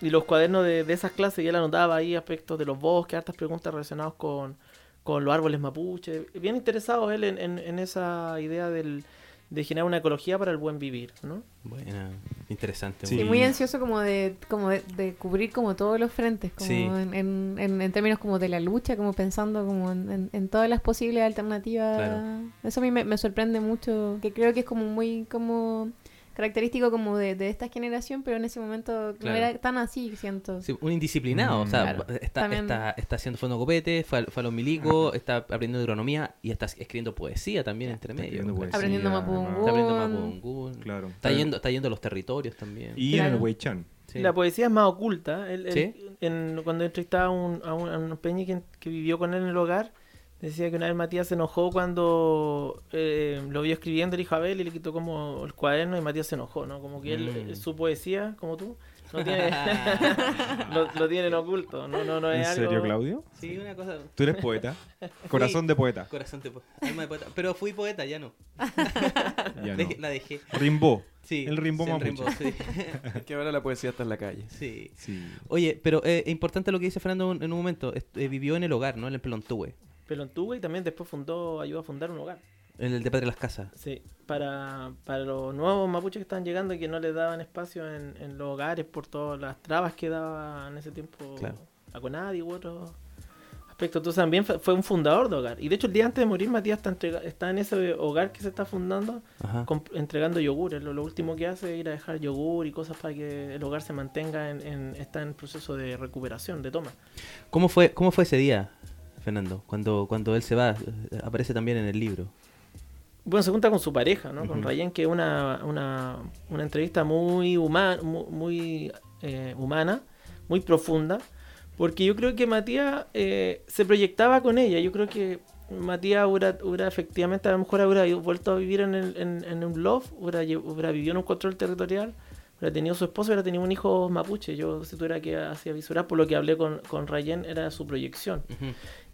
y los cuadernos de, de esas clases, y él anotaba ahí aspectos de los bosques, hartas preguntas relacionadas con, con los árboles mapuche. Bien interesado él en, en- en esa idea del, de generar una ecología para el buen vivir, ¿no? Buena, interesante. Sí. Sí, muy ansioso como de como de, de cubrir como todos los frentes, como Sí. en, en, en- en términos como de la lucha, como pensando como en, en- en todas las posibles alternativas. Claro. Eso a mí me, me sorprende mucho, que creo que es como muy como característico como de, de esta generación, pero en ese momento Claro. no era tan así, siento. Sí, un indisciplinado, Mm. o sea, Claro. está, También- está, está haciendo fondo copete, fue, a- fue a los milicos, está aprendiendo agronomía y está escribiendo poesía también entre medio. Está aprendiendo mapungún. Claro. Está yendo, está yendo a los territorios también. Y en el Weichan. Sí. La poesía es más oculta. En- cuando entrevistaba a un, a un, a un peñi que, que vivió con él en el hogar, decía que una vez Matías se enojó cuando eh, lo vio escribiendo el hijo Abel y le quitó como el cuaderno y Matías se enojó, ¿no? Como que él, Mm. su poesía, como tú, no tiene, *laughs* lo, lo tienen oculto. No, no, no ¿En es serio, algo... Claudio? Sí, una cosa. Tú eres poeta. *laughs* Corazón de poeta. Corazón de po- alma de poeta. Pero fui poeta, ya no. *laughs* Ya no. La dejé. Rimbo. Sí, El rimbo sí, mapuche. sí. que ahora la poesía está en la calle. sí. Sí. Oye, pero eh, es importante lo que dice Fernando en un momento. Est- eh, vivió en el hogar, ¿no? En el Pelontúe. Pelontúa y también después fundó, ayudó a fundar un hogar. En el de Padre Las Casas. Sí, para, para los nuevos mapuches que estaban llegando y que no les daban espacio en, en los hogares por todas las trabas que daba en ese tiempo Claro. la CONADI u otros aspectos. Entonces también fue, fue un fundador de hogar. Y de hecho el día antes de morir Matías está, entrega- está en ese hogar que se está fundando entregando yogur. Lo, lo último que hace es ir a dejar yogur y cosas para que el hogar se mantenga en, en- está en proceso de recuperación, de toma. ¿Cómo fue, ¿Cómo fue ese día, Fernando? Cuando, cuando él se va, eh, aparece también en el libro. Bueno, se junta con su pareja, ¿no? Con. Rayen, que es una, una, una entrevista muy, huma- mu- muy eh, humana, muy profunda, porque yo creo que Matías eh, se proyectaba con ella. Yo creo que Matías hubiera, hubiera efectivamente, a lo mejor hubiera vuelto a vivir en, el- en, en un loft, hubiera, vivido en un control territorial, hubiera tenido su esposo, hubiera tenido un hijo mapuche. Yo, si tuviera que hacía visurar, por lo que hablé con, con Rayen, era su proyección. Ujú.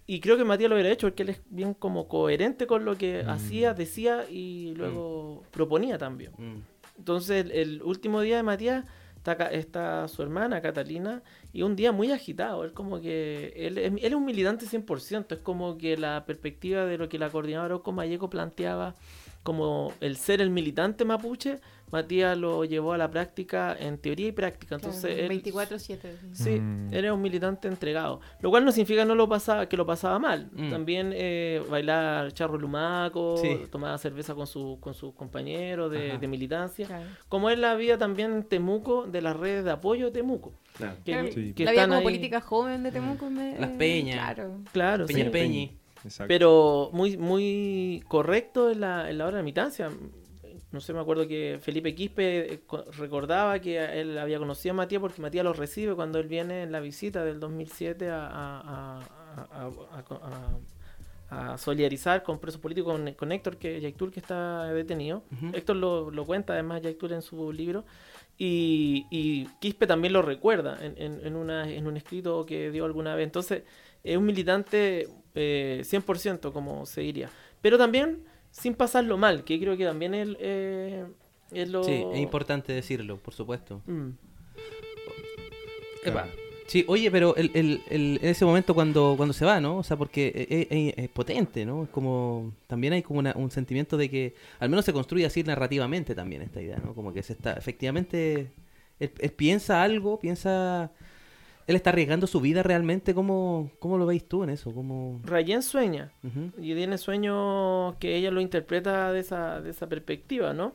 Y creo que Matías lo hubiera hecho porque él es bien como coherente con lo que Mm. hacía, decía y luego proponía también. Mm. Entonces el, el último día de Matías está, está su hermana Catalina y un día muy agitado. Él como que él, es- él es un militante 100%. Es como que la perspectiva de lo que la coordinadora Orozco Mayeco planteaba como el ser el militante mapuche, Matías lo llevó a la práctica en teoría y práctica. Entonces él- 24-7. Sí, Mm. era un militante entregado. Lo cual no significa no lo pasaba, que lo pasaba mal. Mm. También eh, bailar charro lumaco, Sí. tomaba cerveza con, su, con sus compañeros de, militancia. Claro. Como es la vida también en Temuco, de las redes de apoyo de Temuco. Claro. Que, Claro, Sí. que la vida están como ahí- política joven de Temuco. me- Las eh, peñas. Claro. Claro, Peña sí. Peñi. Exacto. Pero muy, muy correcto en la, en la hora de militancia. No sé, me acuerdo que Felipe Quispe eh, co- recordaba que él había conocido a Matías porque Matías lo recibe cuando él viene en la visita del 2007 a, solidarizar con presos políticos con, con Héctor, que, Yaitul, que está detenido. Ujú. Héctor lo, lo cuenta además en su libro. Y, y Quispe también lo recuerda en, en, en una, en un escrito que dio alguna vez. Entonces, es un militante eh, 100%, como se diría. Pero también sin pasarlo mal, que creo que también es, eh, es lo... Sí, es importante decirlo, por supuesto. Mm. Epa. Sí, oye, pero el, el, el- en ese momento cuando, cuando se va, ¿no? O sea, porque es, es- es potente, ¿no? Es como, también hay como una- un sentimiento de que, al menos se construye así narrativamente también esta idea, ¿no? Como que se está, efectivamente, él, él piensa algo, piensa, él está arriesgando su vida realmente, ¿cómo, cómo lo veis tú en eso? ¿Cómo... Rayen sueña, y tiene sueños que ella lo interpreta de esa, de esa perspectiva, ¿no?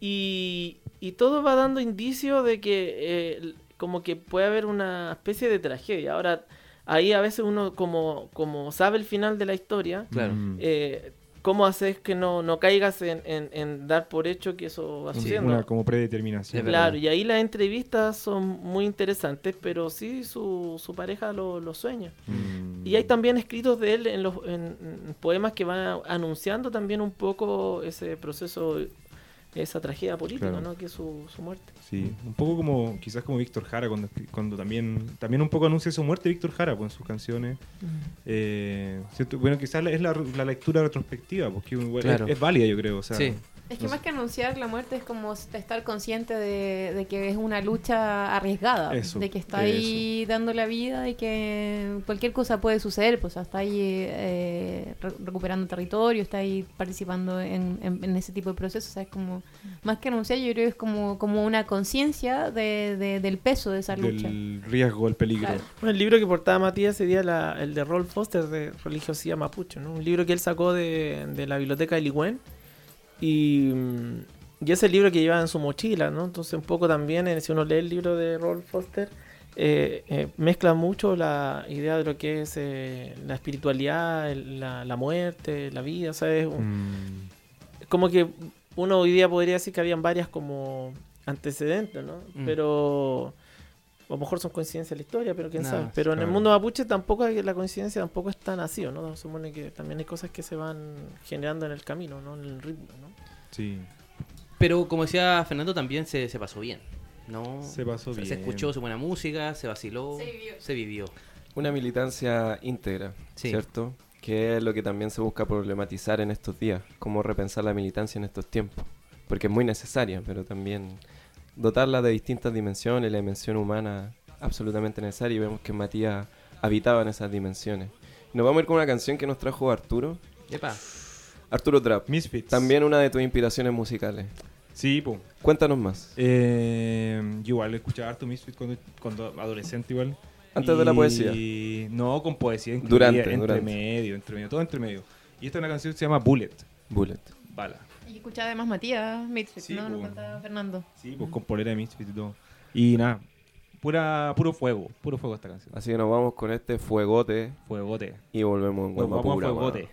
Y, y todo va dando indicio de que eh, como que puede haber una especie de tragedia. Ahora, ahí a veces uno como, como sabe el final de la historia, Claro. Eh, ¿cómo haces que no, no caigas en, en- en dar por hecho que eso va Sí, sucediendo? una como predeterminación. Claro, y ahí las entrevistas son muy interesantes, pero sí su, su pareja lo, lo sueña. Mm. Y hay también escritos de él en, los, en poemas que van anunciando también un poco ese proceso, esa tragedia política, Claro. ¿no? Que es su, su muerte. Sí, un poco como, quizás como Víctor Jara, cuando, cuando también, también un poco anuncia su muerte Víctor Jara pues, en sus canciones. Eh, bueno, quizás la- es la, la lectura retrospectiva, porque igual Claro. es, es válida, yo creo. O sea, Sí. Es que No más que anunciar la muerte es como estar consciente de, de que es una lucha arriesgada, Eso, de que está ahí dando la vida y que cualquier cosa puede suceder, pues o sea, está ahí eh, re- recuperando territorio, está ahí participando en, en- en ese tipo de procesos, o sea, es como, más que anunciar yo creo que es como, como una conciencia de, de- del peso de esa lucha. del riesgo, el peligro. Claro. Bueno, el libro que portaba Matías sería la- el de Rolf Foster de Religiosidad Mapuche, ¿no? Un libro que él sacó de, de la biblioteca de Ligüen. Y, mm, y es el libro que lleva en su mochila, ¿no? Entonces un poco también, eh, si uno lee el libro de Rolf Foster, eh, eh, mezcla mucho la idea de lo que es eh, la espiritualidad, el- la, la muerte, la vida, ¿sabes? Un- Mm, como que uno hoy día podría decir que habían varias como antecedentes, ¿no? Mm. Pero a lo mejor son coincidencias de la historia, pero quién No, sabe. Pero en el mundo mapuche tampoco hay, la coincidencia tampoco es tan así, ¿no? Se supone que también hay cosas que se van generando en el camino, ¿no? En el ritmo, ¿no? sí, Pero como decía Fernando, también se, se pasó bien. ¿no? se pasó O sea, bien. Se escuchó su buena música, se vaciló, Se vivió. se vivió. Una militancia íntegra, Sí. ¿cierto? Que es lo que también se busca problematizar en estos días, cómo repensar la militancia en estos tiempos. Porque es muy necesaria, pero también dotarla de distintas dimensiones, la dimensión humana absolutamente necesaria y vemos que Matías habitaba en esas dimensiones. Nos vamos a ir con una canción que nos trajo Arturo. Epa. Arturo Trap, Misfits. también una de tus inspiraciones musicales. Sí, pues. Cuéntanos más. Eh, yo igual escuchaba harto Misfits cuando, cuando adolescente igual. Antes de la poesía. No, con poesía incluida, Durante, entre durante. medio, entre medio, todo entre medio. Y esta es una canción que se llama Bullet, Bullet. bala. Y escuchaba además Matías Mitfit, Sí, ¿no? Nos contaba Fernando. Sí, pues con polera de Misfits y todo. Y nada, pura, puro fuego, puro fuego esta canción. Así que nos vamos con este fuegote Fuegote. y volvemos en Nos vamos a fuegote. Oye,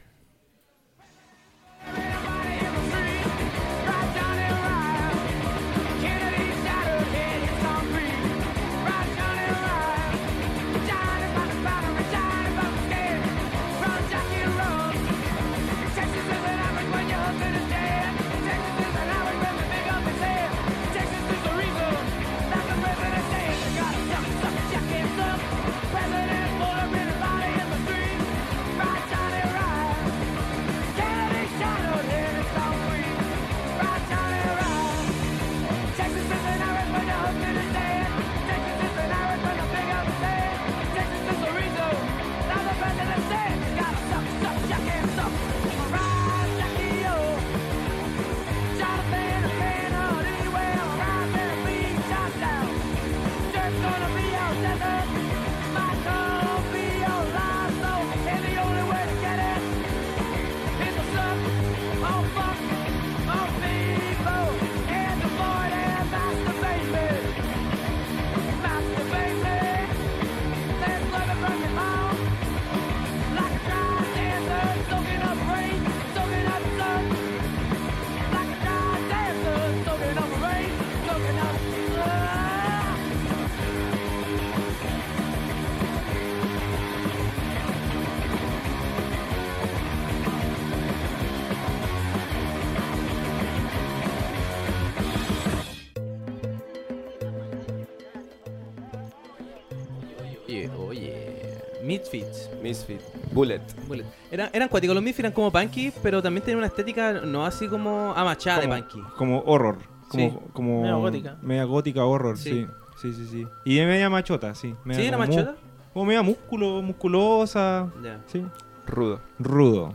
Misfits. Misfit. Bullet. Bullet. Eran, eran cuáticos los Misfits, eran como punky, pero también tenían una estética no así como amachada de punky. como horror. Como, Sí. como Media gótica. Media gótica horror, Sí. sí. Sí, sí, sí. Y es media machota, sí. media ¿Sí, era como mu- machota? Como media músculo, musculosa. Ya. Sí. Rudo. Rudo.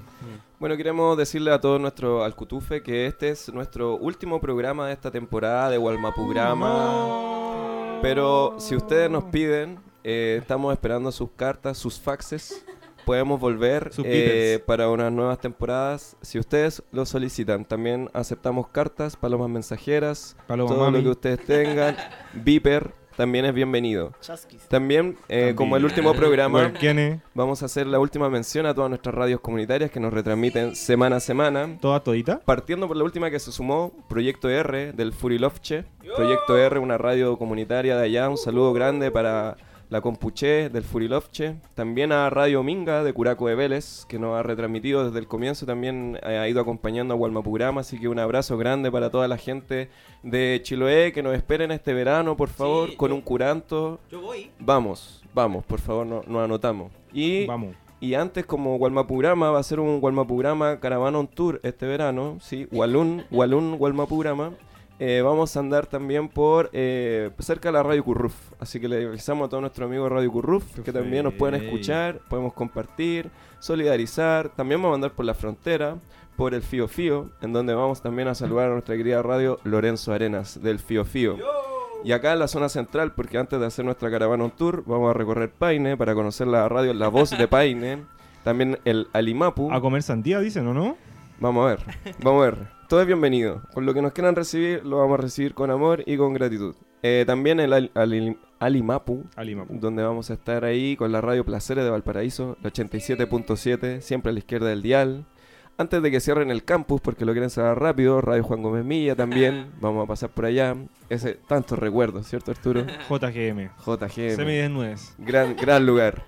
Bueno, queremos decirle a todos nuestros alcutufe que este es nuestro último programa de esta temporada de Walmapograma. Pero si ustedes nos piden, eh, estamos esperando sus cartas, sus faxes. Podemos volver eh, para unas nuevas temporadas. Si ustedes lo solicitan, también aceptamos cartas, palomas mensajeras, Paloma todo mami. lo que ustedes tengan. *laughs* Viper también es bienvenido. Chasquis. También, eh, como el último programa, vamos a hacer la última mención a todas nuestras radios comunitarias que nos retransmiten semana a semana. toda todita. Partiendo por la última que se sumó, Proyecto R del Furilovche. Proyecto R, una radio comunitaria de allá. Un saludo grande para la Compuché del Furilovche, también a Radio Minga de Curaco de Vélez, que nos ha retransmitido desde el comienzo, también eh, ha ido acompañando a Gualmapurama, así que un abrazo grande para toda la gente de Chiloé que nos esperen este verano, por favor, Sí, con yo- un curanto. Yo voy. Vamos, vamos, por favor, no- nos anotamos. Y Vamos. y antes, como Gualmapurama, va a ser un Gualmapurama Caravana on Tour este verano, ¿sí? Walun, Walun, Gualmapurama. Eh, vamos a andar también por eh, cerca de la Radio Curruf. Así que le avisamos a todos nuestros amigos de Radio Curruf que también nos pueden escuchar, podemos compartir, solidarizar. También vamos a andar por la frontera, por el Fío Fío, en donde vamos también a saludar a nuestra querida radio Lorenzo Arenas del Fío Fío. Y acá en la zona central, porque antes de hacer nuestra caravana on tour, vamos a recorrer Paine para conocer la radio La Voz de Paine. También el Alimapu. A comer sandía, dicen, ¿o no? Vamos a ver, vamos a ver. Todo es bienvenido. Con lo que nos quieran recibir, lo vamos a recibir con amor y con gratitud. Eh, también el Al- Al- Alimapu, Alimapu. donde vamos a estar ahí con la radio Placeres de Valparaíso, la 87.7, siempre a la izquierda del dial. Antes de que cierren el campus, porque lo quieren cerrar rápido, Radio Juan Gómez Milla también, *laughs* vamos a pasar por allá. Ese, tantos recuerdos, ¿cierto Arturo? *laughs* JGM. JGM. Semidesnudes. Gran, gran lugar.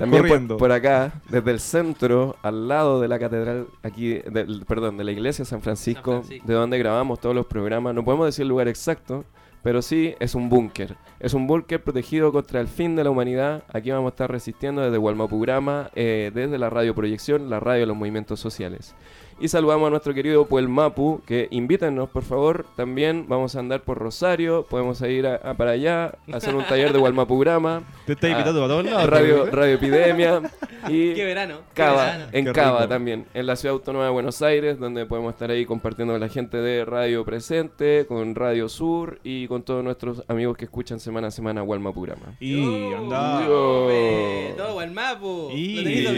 También por, Corriendo. por acá, desde el centro, al lado de la catedral, aquí, del- perdón, de la iglesia San Francisco, San Francisco. de donde grabamos todos los programas. No podemos decir el lugar exacto, pero sí es un búnker. Es un búnker protegido contra el fin de la humanidad. Aquí vamos a estar resistiendo desde Gualmapurama, eh, desde la radio proyección, la radio de los movimientos sociales. Y saludamos a nuestro querido Puel Mapu, que invítenos, por favor. También vamos a andar por Rosario, podemos ir a- a para allá, a hacer un taller de Gualmapurama. *laughs* Te está Ah, invitando a todos lados. Radio. Radio Epidemia *laughs* y Qué verano. qué Cava, verano. en Qué Cava rico. también, en la ciudad autónoma de Buenos Aires, donde podemos estar ahí compartiendo con la gente de Radio Presente, con Radio Sur y con todos nuestros amigos que escuchan semana a semana Gualmapurama. Y anda. Yo. Hombre, Todo el mapu. Y- Lo.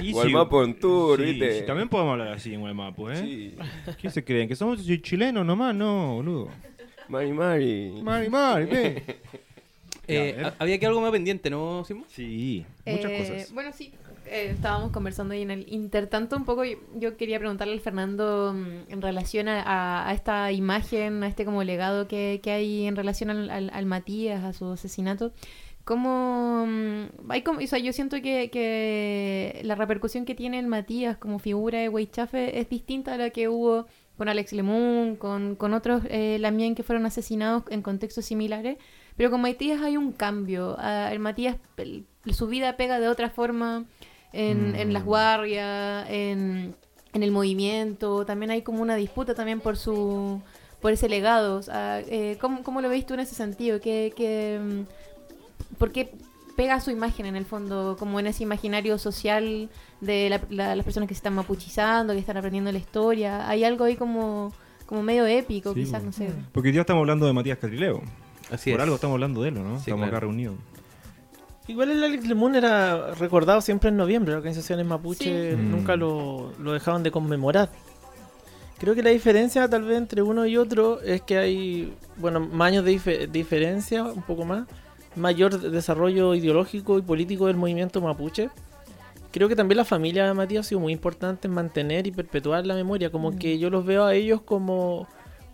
Y si- Gualmapu en tour, Sí, ¿viste? sí, también podemos hablar así en Guaymapu, ¿eh? Sí. ¿Qué se creen? ¿Que somos chilenos nomás? No, boludo. Mari Mari. Mari, Mari. *laughs* Eh, a había que algo más pendiente, ¿no, Simón? Sí, muchas Eh, cosas. Bueno, sí, eh, estábamos conversando y en el intertanto un poco yo, yo quería preguntarle al Fernando mm, en relación a, a- a esta imagen, a este como legado que, que hay en relación al, al- al Matías, a su asesinato. ¿Cómo, mm, hay como, o sea, yo siento que, que la repercusión que tiene el Matías como figura de Weichafe es distinta a la que hubo con Alex Lemun, con, con otros eh, también que fueron asesinados en contextos similares. Pero con Matías hay un cambio. Ah, el Matías, el- su vida pega de otra forma en, en las Mm. guardias, en, en el movimiento. También hay como una disputa también por su por ese legado. Eh, ¿cómo, cómo lo veis tú en ese sentido? ¿Qué, qué, mm, ¿Por qué pega su imagen en el fondo, como en ese imaginario social de la- la- las personas que se están mapuchizando, que están aprendiendo la historia? Hay algo ahí como, como medio épico, Sí, quizás, no sé. Porque hoy día estamos hablando de Matías Catrileo. Así Por es. algo estamos hablando de él, ¿no? Sí, estamos claro. acá reunidos. Igual el Alex Lemun era recordado siempre en noviembre. Las organizaciones mapuche Sí. nunca Mm. lo, lo dejaban de conmemorar. Creo que la diferencia tal vez entre uno y otro es que hay, bueno, más años de dife- diferencia, un poco más, mayor de- desarrollo ideológico y político del movimiento mapuche. Creo que también la familia de Matías ha sido muy importante en mantener y perpetuar la memoria, como Mm. que yo los veo a ellos como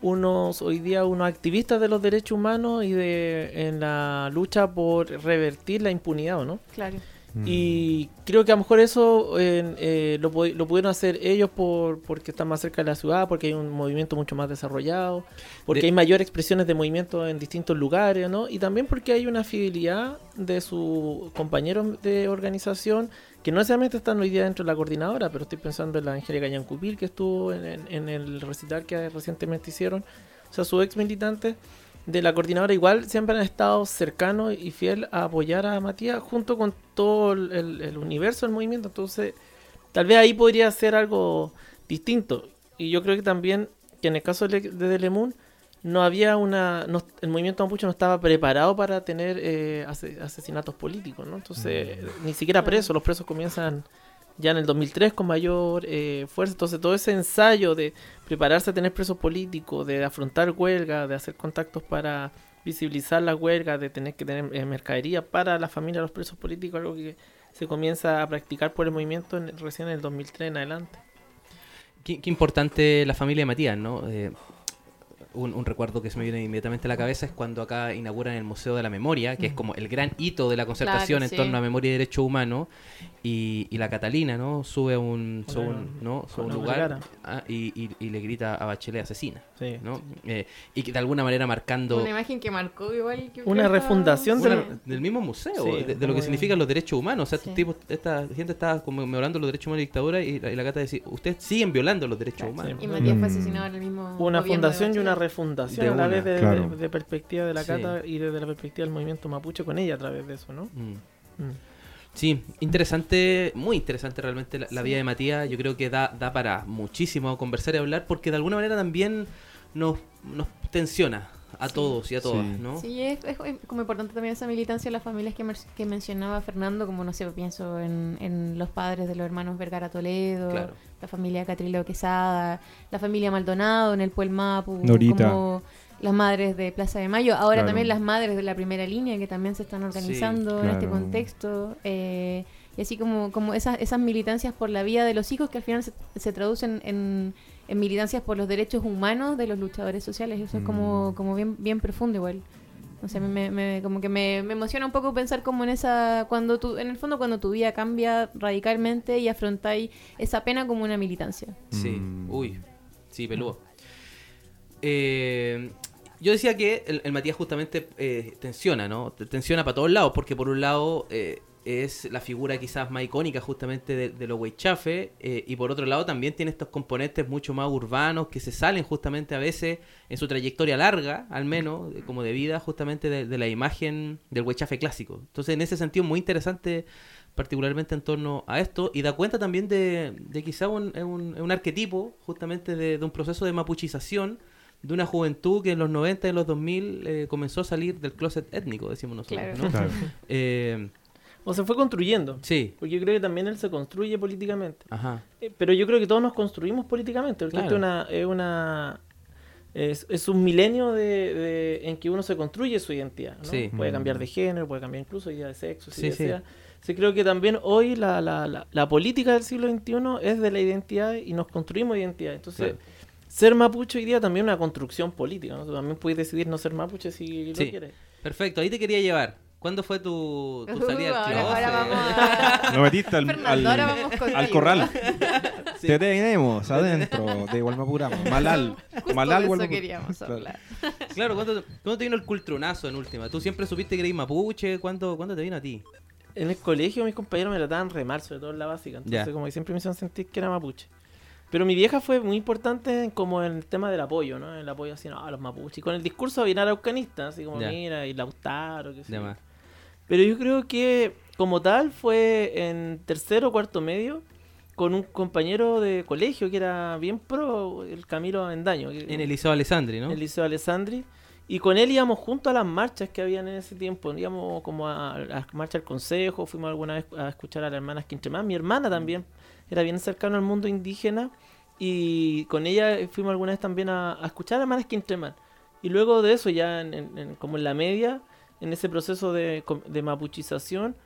unos hoy día unos activistas de los derechos humanos y de en la lucha por revertir la impunidad, ¿o ¿no? Claro. Mm. Y creo que a lo mejor eso eh, eh, lo, lo pudieron hacer ellos por porque están más cerca de la ciudad, porque hay un movimiento mucho más desarrollado, porque De- hay mayor expresiones de movimiento en distintos lugares, ¿no? Y también porque hay una fidelidad de sus compañeros de organización que no necesariamente están hoy día dentro de la coordinadora, pero estoy pensando en la Angélica Yancupil que estuvo en, en- en el recital que recientemente hicieron, o sea, su ex militante de la coordinadora igual siempre han estado cercanos y fiel a apoyar a Matías junto con todo el, el- universo del movimiento. Entonces, tal vez ahí podría ser algo distinto. Y yo creo que también que en el caso de, de Delemun no había una... no- el movimiento mapuche no estaba preparado para tener eh, ase- asesinatos políticos, ¿no? Entonces, ni siquiera presos. Los presos comienzan ya en el 2003 con mayor eh, fuerza. Entonces, todo ese ensayo de prepararse a tener presos políticos, de afrontar huelgas, de hacer contactos para visibilizar las huelgas, de tener que tener eh, mercadería para la familia de los presos políticos, algo que se comienza a practicar por el movimiento en- recién en el 2003 en adelante. Qué, qué importante la familia de Matías, ¿no? Eh, un, un recuerdo que se me viene inmediatamente a la cabeza es cuando acá inauguran el Museo de la Memoria, que es como el gran hito de la concertación Claro, en sí. torno a memoria y derechos humanos. Y, y la Catalina, ¿no? Sube a un, sube un- ¿no? Sube un lugar ah, y, y- y le grita a Bachelet asesina, Sí. ¿no? Eh, y que de alguna manera marcando Una imagen que marcó igual. que Una refundación una- del mismo museo, Sí, de, de lo que significan los derechos humanos. O sea, Sí. estos tipos, esta gente estaba conmemorando los derechos humanos de dictadura y la, y la Cata decía, ustedes siguen violando los derechos humanos. Y Matías fue Mm. asesinado en el mismo. Una fundación y una. Refundación De a la vez de, claro. de- de perspectiva de la Sí. cata y desde la perspectiva del movimiento mapuche con ella a través de eso, ¿no? Mm. Mm. Sí, interesante, muy interesante realmente la, la Sí. vida de Matías. Yo creo que da, da para muchísimo conversar y hablar porque de alguna manera también nos, nos tensiona a Sí. todos y a todas, Sí. ¿no? Sí, es, es como importante también esa militancia de las familias que, mencionaba Fernando, como no sé, pienso en, en los padres de los hermanos Vergara Toledo, Claro. la familia Catrilo Quesada, la familia Maldonado en el Puel Mapu, Norita. como las madres de Plaza de Mayo, ahora Claro. también las madres de la primera línea que también se están organizando en este contexto. eh, y así como, como esas, esas militancias por la vida de los hijos que al final se, se traducen en, en militancias por los derechos humanos de los luchadores sociales. Eso es como, Mm. como bien, bien profundo igual. O sea, a mí me, me- como que me, me emociona un poco pensar como en esa, cuando tu, en el fondo cuando tu vida cambia radicalmente y afrontáis esa pena como una militancia. Sí, Mm. uy, sí, peludo. Eh, yo decía que el, el Matías justamente eh, tensiona, ¿no? Te- Tensiona para todos lados, porque por un lado eh, es la figura quizás más icónica justamente de, de los Weichafe, eh, y por otro lado también tiene estos componentes mucho más urbanos que se salen justamente a veces en su trayectoria larga, al menos, de- como de vida, justamente de, de la imagen del Weichafe clásico. Entonces, en ese sentido, muy interesante particularmente en torno a esto y da cuenta también de, de quizá un, un- un arquetipo justamente de, de un proceso de mapuchización de una juventud que en los 90 y en los 2000 eh, comenzó a salir del closet étnico, decimos nosotros. Claro. ¿no? Claro. Eh, O se fue construyendo. sí, Porque yo creo que también él se construye políticamente. ajá. Eh, Pero yo creo que todos nos construimos políticamente. Porque Claro. una. Es, una es, es un milenio de, de- en que uno se construye su identidad. ¿no? Sí. Puede Mm. cambiar de género, puede cambiar incluso ya de sexo, si Sí, sí. desea. Sí, creo que también hoy la, la, la, la política del siglo XXI es de la identidad y nos construimos identidad. Entonces, Claro. ser mapuche hoy día también es una construcción política. ¿no? Tú también puedes decidir no ser mapuche si lo quieres. Perfecto, ahí te quería llevar. ¿Cuándo fue tu, tu Uh, salida al ahora, closet? ahora vamos *laughs* a... Lo metiste al, Fernando, al- ahora vamos contigo. al corral. *laughs* Sí. Te tenemos adentro de Gualmapurama. *laughs* Malal. Justo Malal de eso queríamos Claro. hablar. Claro, ¿cuándo, cuándo te vino el cultronazo en última? ¿Tú siempre supiste que eres mapuche? ¿Cuándo, ¿Cuándo te vino a ti? En el colegio mis compañeros me trataban re mal, sobre todo en la básica. Entonces Ya. como que siempre me hicieron sentir que era mapuche. Pero mi vieja fue muy importante en como en el tema del apoyo, ¿no? El apoyo así, no, a los mapuches. Y con el discurso bien araucanista, así como, Ya. mira, y Lautaro, que sé De. Pero yo creo que como tal fue en tercero o cuarto medio con un compañero de colegio que era bien pro, el Camilo Avendaño. En el Liceo Alessandri, ¿no? el Liceo Alessandri. Y con él íbamos junto a las marchas que habían en ese tiempo. Íbamos como a, las marchas del consejo, fuimos alguna vez a escuchar a las hermanas Quintremán. Mi hermana también era bien cercano al mundo indígena. Y con ella fuimos alguna vez también a, a escuchar a las hermanas Quintremán. Y luego de eso, ya en- en- en- como en la media, en ese proceso de, de mapuchización,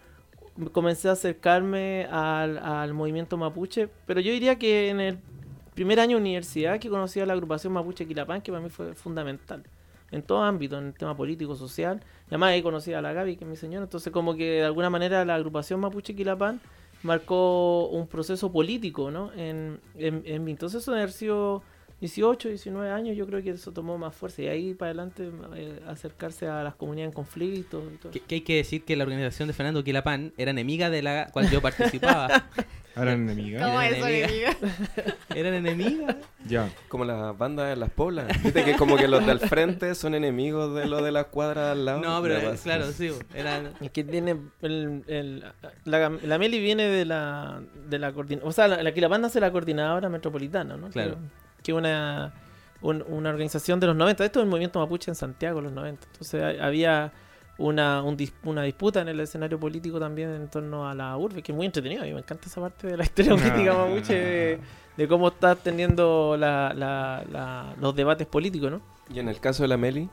comencé a acercarme al, al movimiento mapuche. Pero yo diría que en el primer año de universidad que conocí a la agrupación Mapuche Quilapán, que para mí fue fundamental en todo ámbito, en el tema político, social. Y además ahí conocí a la Gaby, que es mi señora. Entonces, como que de alguna manera la agrupación Mapuche Quilapán marcó un proceso político, ¿no? En, en, en mí. Entonces, eso 18, 19 años, yo creo que eso tomó más fuerza. Y ahí para adelante eh, acercarse a las comunidades en conflicto. y todo Que, hay que decir que la organización de Fernando Quilapán era enemiga de la cual yo participaba. *laughs* Eran enemigas. ¿Cómo Eran eso, enemigas. enemiga? *laughs* Eran enemigas. Ya. Como las bandas en las poblas. Viste que como que los del frente son enemigos de los de las cuadras al lado. No, pero claro, sí. Eran, Es que tiene el, el- la, la Meli viene de la de la coordin- o sea, la, la Quilapán nace la coordinadora metropolitana, ¿no? Claro. Que una un- una organización de los 90, esto es el movimiento mapuche en Santiago en los 90. Entonces ha- había una, un una disputa en el escenario político también en torno a la urbe, que es muy entretenido. A mí me encanta esa parte de la historia *laughs* política mapuche, de, de cómo está teniendo la- la- la- los debates políticos, ¿no? Y en el caso de la Meli,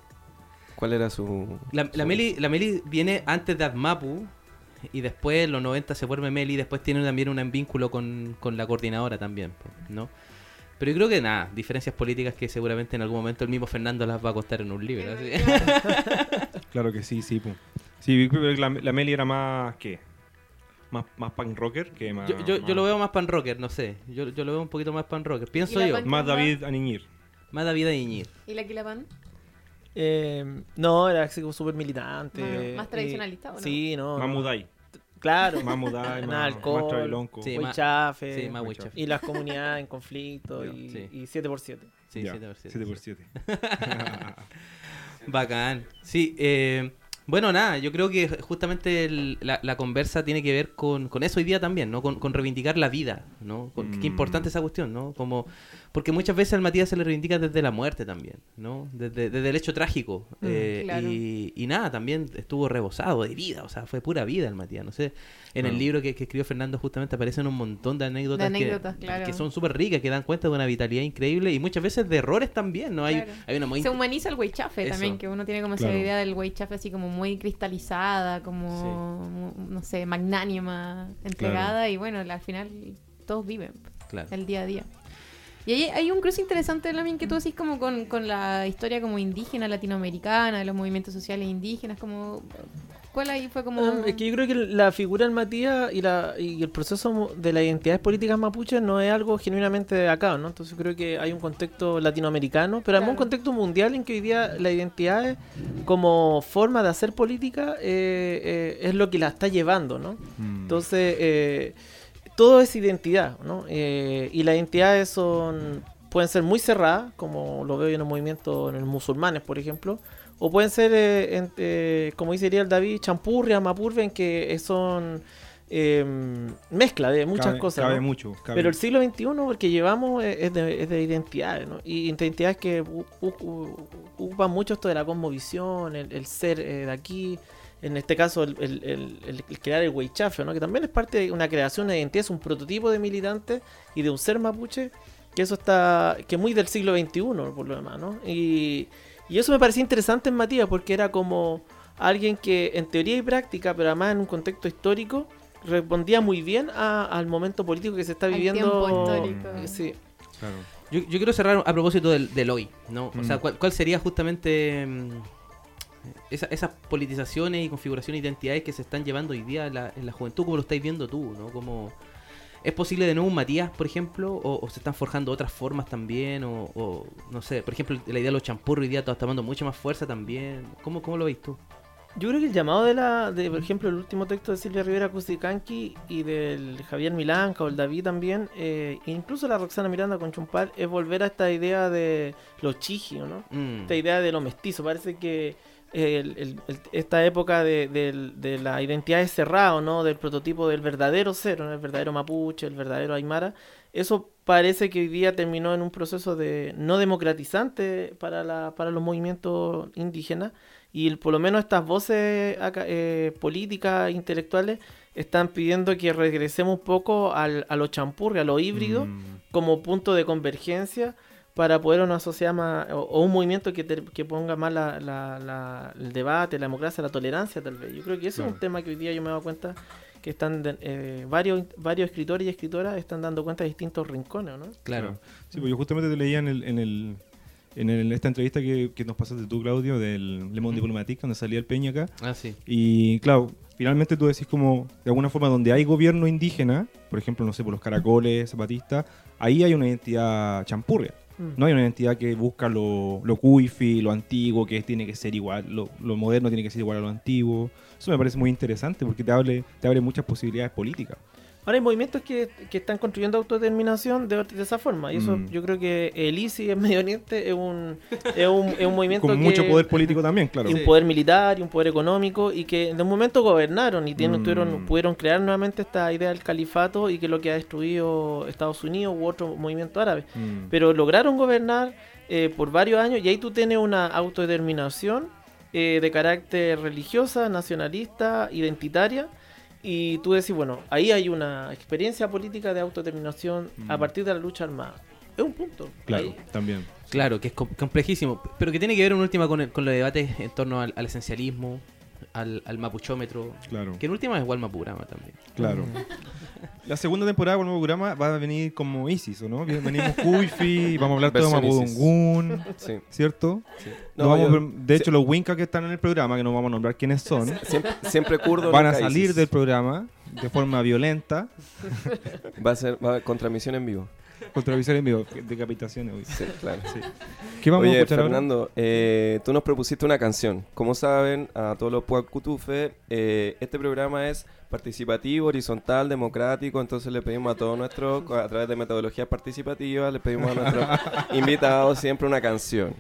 ¿cuál era su. la, su- Meli, la Meli viene antes de Admapu y después en los 90 se vuelve Meli y después tiene también un vínculo con, con la coordinadora también, ¿no? Pero yo creo que nada, diferencias políticas que seguramente en algún momento el mismo Fernando las va a costar en un libro. así. *laughs* Claro que sí, sí. pu. Sí, la, la Meli era más, ¿qué? Más, más punk rocker que más... Yo, yo, lo veo más pan rocker, no sé. Yo, yo lo veo un poquito más pan rocker. Pienso ¿Y la yo. Más David Aniñir. Más David Iñir. ¿Y la Quilapan? Eh, no, era así como súper militante. Más- más y- tradicionalista, ¿o no? Sí, no. Más no. Mudai. Claro. Más Mudai, *laughs* más, más alcohol. Travilonco. Sí, más- Huichafe, Sí, más Witcher. Y las comunidades en conflicto *laughs* y, sí. y 7x7. Sí, Ya, 7 por 7. 7 por 7. *laughs* Bacán. Sí, eh, bueno, nada, yo creo que justamente el- la, la conversa tiene que ver con, con eso hoy día también, ¿no? Con, con reivindicar la vida, ¿no? Con- Qué Mm. importante esa cuestión, ¿no? Como, porque muchas veces al Matías se le reivindica desde la muerte también, ¿no? Desde, desde el hecho trágico. Mm, eh, claro. y, y nada, también estuvo rebosado de vida, o sea, fue pura vida el Matías, no sé. En el libro que, que escribió Fernando justamente aparecen un montón de anécdotas, De que- anécdotas, claro. que son súper ricas, que dan cuenta de una vitalidad increíble y muchas veces de errores también, ¿no? Hay, Claro. hay una muy... Se humaniza el weichafe también, que uno tiene como esa idea del weichafe así como muy cristalizada, como, no sé, magnánima, entregada, y bueno, al final todos viven Claro. el día a día. Y ahí hay un cruce interesante también que tú decís como con, con la historia como indígena latinoamericana, de los movimientos sociales indígenas, como... ¿Cuál ahí fue como...? Ah, Es que yo creo que la figura del Matías y, la, y el proceso de las identidades políticas mapuches no es algo genuinamente de acá, ¿no? Entonces creo que hay un contexto latinoamericano, pero además un Claro. contexto mundial en que hoy día la identidad como forma de hacer política eh, eh, es lo que la está llevando, ¿no? Mm. Entonces, eh, todo es identidad, ¿no? Eh, y las identidades son pueden ser muy cerradas, como lo veo yo en el movimiento en los musulmanes, por ejemplo, o pueden ser, eh, en- eh, como diría el David, champurria, mapurve, en que eh, son eh, mezcla de muchas Cabe- cosas. Cabe ¿no? mucho. cabe- Pero el siglo XXI, el que llevamos, es es de, es de identidades, ¿no? Y identidades que ocupan mucho esto de la cosmovisión, el, el ser eh, de aquí, en este caso el, el- el- el- crear el Weichafe, ¿no? Que también es parte de una creación de identidad, es un prototipo de militante y de un ser mapuche, que eso está, que es muy del siglo XXI, por lo demás, ¿no? Y, y eso me parecía interesante en Matías, porque era como alguien que en teoría y práctica, pero además en un contexto histórico, respondía muy bien a- al momento político que se está viviendo. tiempo histórico. Sí. Claro. Yo, yo quiero cerrar a propósito del, del hoy, ¿no? O Mm. sea, ¿cuál, cuál sería justamente mm, esa- esas politizaciones y configuraciones de identidades que se están llevando hoy día en la, en la juventud, como lo estáis viendo tú, ¿no? Como, ¿Es posible de nuevo un Matías, por ejemplo? O, o se están forjando otras formas también? O, o, no sé, por ejemplo, la idea de los champurros hoy día está tomando mucha más fuerza también. ¿Cómo, cómo lo veis tú? Yo creo que el llamado de la, de, por ejemplo, el último texto de Silvia Rivera Cusicanqui y del Javier Milanca o el David también, eh, incluso la Roxana Miranda con Chumpal, es volver a esta idea de los chigios, ¿no? Mm, Esta idea de lo mestizo. Parece que el- el- el- esta época de, de la identidad es cerrado, ¿no? Del prototipo del verdadero cero, ¿no? el verdadero mapuche, el verdadero aymara. Eso parece que hoy día terminó en un proceso de no democratizante para, la, para los movimientos indígenas y el- por lo menos estas voces acá, eh, políticas, intelectuales, están pidiendo que regresemos un poco al, a lo champurri, a lo híbrido, Mm, como punto de convergencia para poder una sociedad más, o, o un movimiento que, ter- que ponga más la, la- la- el debate, la democracia, la tolerancia tal vez. Yo creo que ese es un tema que hoy día yo me he dado cuenta que están eh, varios, varios escritores y escritoras están dando cuenta de distintos rincones, ¿no? claro. Sí, pues yo justamente te leía en, el, en, el, en el- esta entrevista que, que nos pasaste tú, Claudio, del Le Monde Diplomatique, donde salía el Peña acá. Ah, sí. Y claro, finalmente tú decís como, de alguna forma, donde hay gobierno indígena, por ejemplo, no sé, por los caracoles, zapatistas, ahí hay una identidad champurria. No hay una identidad que busca lo, lo cuifi, lo antiguo, que tiene que ser igual, lo, lo moderno tiene que ser igual a lo antiguo. Eso me parece muy interesante porque te abre, te abre muchas posibilidades políticas. Ahora hay movimientos que, que están construyendo autodeterminación de, de esa forma. Y eso Mm. yo creo que el ICI en Medio Oriente es un, es un, es un *laughs* movimiento Con que... mucho poder político también, claro. y un poder militar y un poder económico y que en un momento gobernaron y tienen, Mm. tuvieron- pudieron crear nuevamente esta idea del califato y que es lo que ha destruido Estados Unidos u otro movimiento árabe. Mm. Pero lograron gobernar eh, por varios años y ahí tú tienes una autodeterminación eh, de carácter religiosa, nacionalista, identitaria. Y tú decís, bueno, ahí hay una experiencia política de autodeterminación a Mm. partir de la lucha armada. Es un punto. Claro, Ahí- también. Claro, que es com- complejísimo, pero que tiene que ver en última con, el- con los debates en torno al, al esencialismo, al, al mapuchómetro, Claro, que en última es igual mapurama también. claro. La segunda temporada nuevo programa va a venir como Isis, ¿o no? Venimos Kuifi, *laughs* vamos a hablar todo de. Mapudungun, Sí. ¿cierto? No, No vamos yo- de hecho, los Winca que están en el programa, que no vamos a nombrar quiénes son, Siempre, siempre kurdo. van a salir ISIS. del programa de forma violenta, Va a ser va a- con transmisión en vivo. Contra visión en vivo, decapitaciones. Sí, claro. ¿Qué vamos a Oye, escuchar? Fernando, eh, tú nos propusiste una canción. Como saben, a todos los Puacutufe, eh, este programa es participativo, horizontal, democrático, entonces le pedimos a todos nuestros, a través de metodologías participativas, le pedimos a nuestros *laughs* invitados siempre una canción.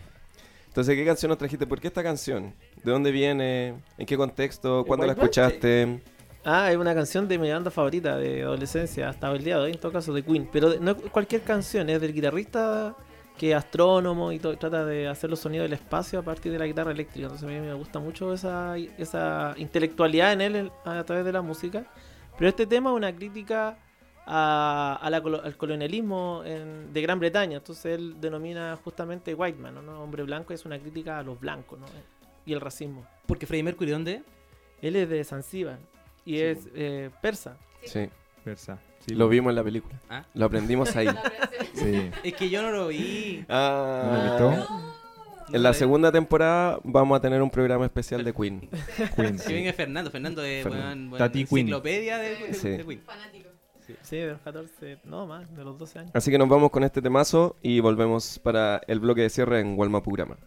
Entonces, ¿qué canción nos trajiste? ¿Por qué esta canción? ¿De dónde viene? ¿En qué contexto? ¿Cuándo la escuchaste? Ah, es una canción de mi banda favorita de adolescencia, hasta el día de hoy, en todo caso, de Queen. Pero de- no es cualquier canción, es del guitarrista que es astrónomo y to- trata de hacer los sonidos del espacio a partir de la guitarra eléctrica. Entonces a mí me gusta mucho esa, esa intelectualidad en él a través de la música. Pero este tema es una crítica a, a la colo- al colonialismo en- de Gran Bretaña. Entonces él denomina justamente white man, ¿no? Hombre blanco es una crítica a los blancos ¿no? y el racismo. Porque Freddie Mercury, ¿dónde? Él es de Zanzíbar y es eh, persa. Sí, Versa. Sí, lo vimos en la película. Ah. Lo aprendimos ahí. *laughs* Sí. Es que yo no lo vi. Ah, ¿No lo? En la segunda temporada vamos a tener un programa especial de Queen. *laughs* Queen, Que sí. venga Fernando. Fernando es Fernando. buen, buen Tati Queen. enciclopedia de, de- Sí. de Queen. Sí, de los 14, no más, de los 12 años. Así que nos vamos con este temazo y volvemos para el bloque de cierre en Walmapurama.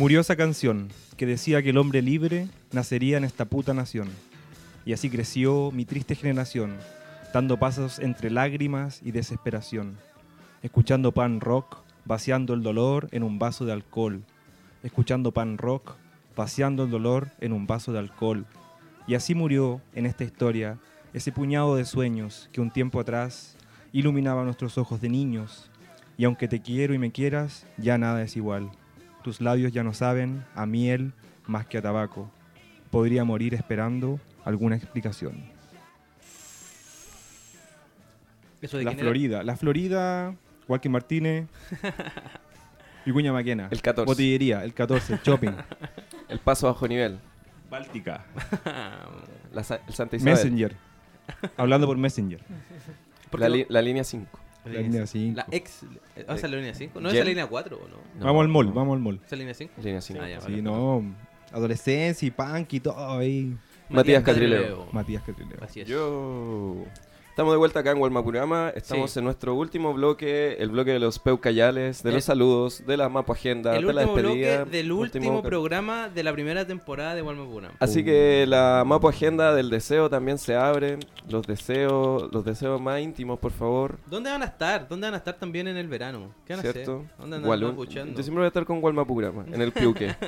Murió esa canción que decía que el hombre libre nacería en esta puta nación. Y así creció mi triste generación, dando pasos entre lágrimas y desesperación, escuchando pan rock, vaciando el dolor en un vaso de alcohol, escuchando pan rock, vaciando el dolor en un vaso de alcohol. Y así murió en esta historia ese puñado de sueños que un tiempo atrás iluminaba nuestros ojos de niños. Y aunque te quiero y me quieras, ya nada es igual. Tus labios ya no saben a miel más que a tabaco. Podría morir esperando alguna explicación. Eso de La era? Florida. La Florida, Joaquín Martínez. *laughs* Vicuña Maquena. El 14. Botillería, el 14. Shopping. *laughs* El paso bajo nivel. Báltica. *laughs* La, el Santa Isabel. Messenger. Hablando por Messenger. ¿Por La, li- la línea 5. La línea 5. La ex. ¿Esa es la línea 5? ¿No es la línea 4 o no? No. Vamos al mall, vamos al mall. ¿Esa es la línea 5? Línea 5. Ah, ya, Sí, vale. no. Adolescencia y punk y todo ahí. Matías Catrileo. Matías Catrileo. Así es. Yo. Estamos de vuelta acá en Gualmapurama. Estamos Sí. en nuestro último bloque, el bloque de los peucayales, de El- los saludos, de la Mapo Agenda, el de la despedida. bloque del último programa de la primera temporada de Walmapuna. Así que la Mapo Agenda del deseo también se abre. Los deseos, los deseos más íntimos, por favor. ¿Dónde van a estar? ¿Dónde van a estar también en el verano? ¿Qué van a hacer? ¿Dónde andan escuchando? Yo siempre voy a estar con Gualmapurama, en el Piuque. *laughs*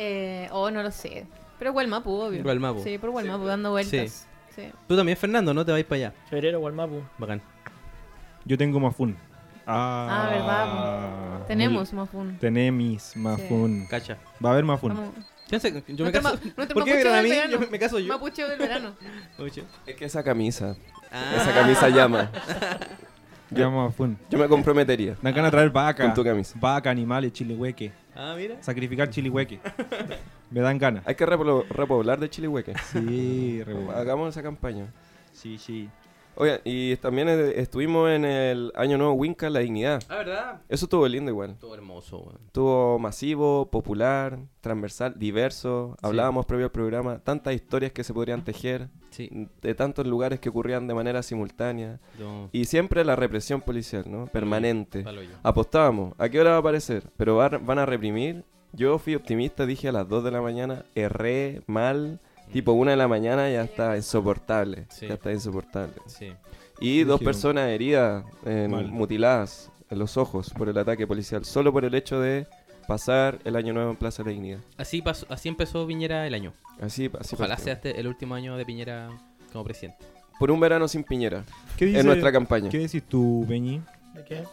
Eh, oh, no lo sé. Pero Gualmapu, obvio. Gualmapu. Sí, por Gualmapu, dando vueltas. Sí. Tú también, Fernando, ¿no? Te vais para allá. Febrero, Gualmapu. Bacán. Yo tengo Mafun. Ah, verdad, Tenemos Mafun. Tenemos Mafun. Cacha. Va a haber Mafun. Vamos. ¿Quién se- Yo me caso. ma- nuestro ¿Por qué me a mí? Yo me caso yo. Mapucheo del verano. *laughs* Es que esa camisa, Ah. esa camisa llama. *laughs* Ya Mafun. Yo me comprometería Dan ganas de traer vaca. con tu camisa. Vaca, animales, chilihueque. Ah, mira. Sacrificar chilihueque. *laughs* Me dan ganas. Hay que repoblar de Chilihueque. Sí. Hagamos esa campaña. Sí, sí. Oigan, y también eh, estuvimos en el Año Nuevo Winca La Dignidad. Ah, ¿verdad? Eso estuvo lindo igual. Todo hermoso, weón. Estuvo masivo, popular, transversal, diverso. Hablábamos previo al programa, tantas historias que se podrían tejer, Sí. de tantos lugares que ocurrían de manera simultánea. No. Y siempre la represión policial, ¿no? Permanente. Apostábamos, ¿a qué hora va a aparecer? Pero va- van a reprimir. Yo fui optimista, dije a las 2 de la mañana, erré mal. Tipo 1 de la mañana ya está insoportable. Sí. Ya está insoportable. Sí. Y dos personas heridas, en- Mal. mutiladas en los ojos por el ataque policial, solo por el hecho de pasar el año nuevo en Plaza de la Dignidad. Así, pasó, así empezó Piñera el año. Así, así Ojalá sea este el último año de Piñera como presidente. Por un verano sin Piñera, ¿Qué dice, en nuestra campaña. ¿Qué decís tú, Peñi? ¿De qué?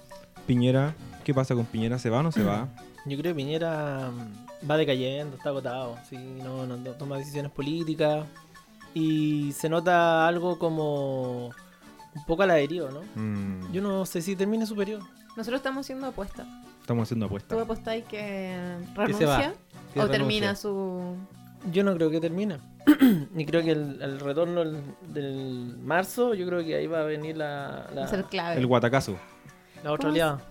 Piñera. ¿Qué pasa con Piñera? ¿Se va o no se va? *clears throat* Yo creo que Piñera mm, va decayendo, está agotado. Sí, no, no, no toma decisiones políticas. Y se nota algo como un poco a la deriva, ¿no? Mm, Yo no sé si termine superior. Nosotros estamos haciendo apuestas. Estamos haciendo ¿Tú apuestas. apostáis que Que se va. renuncia? Que ¿O renuncia. termina su...? Yo no creo que termine. *clears throat* y creo que el, el retorno del, del marzo, yo creo que ahí va a venir la, la, Va a ser clave. El guatacazo. La otra ¿Cómo oleada.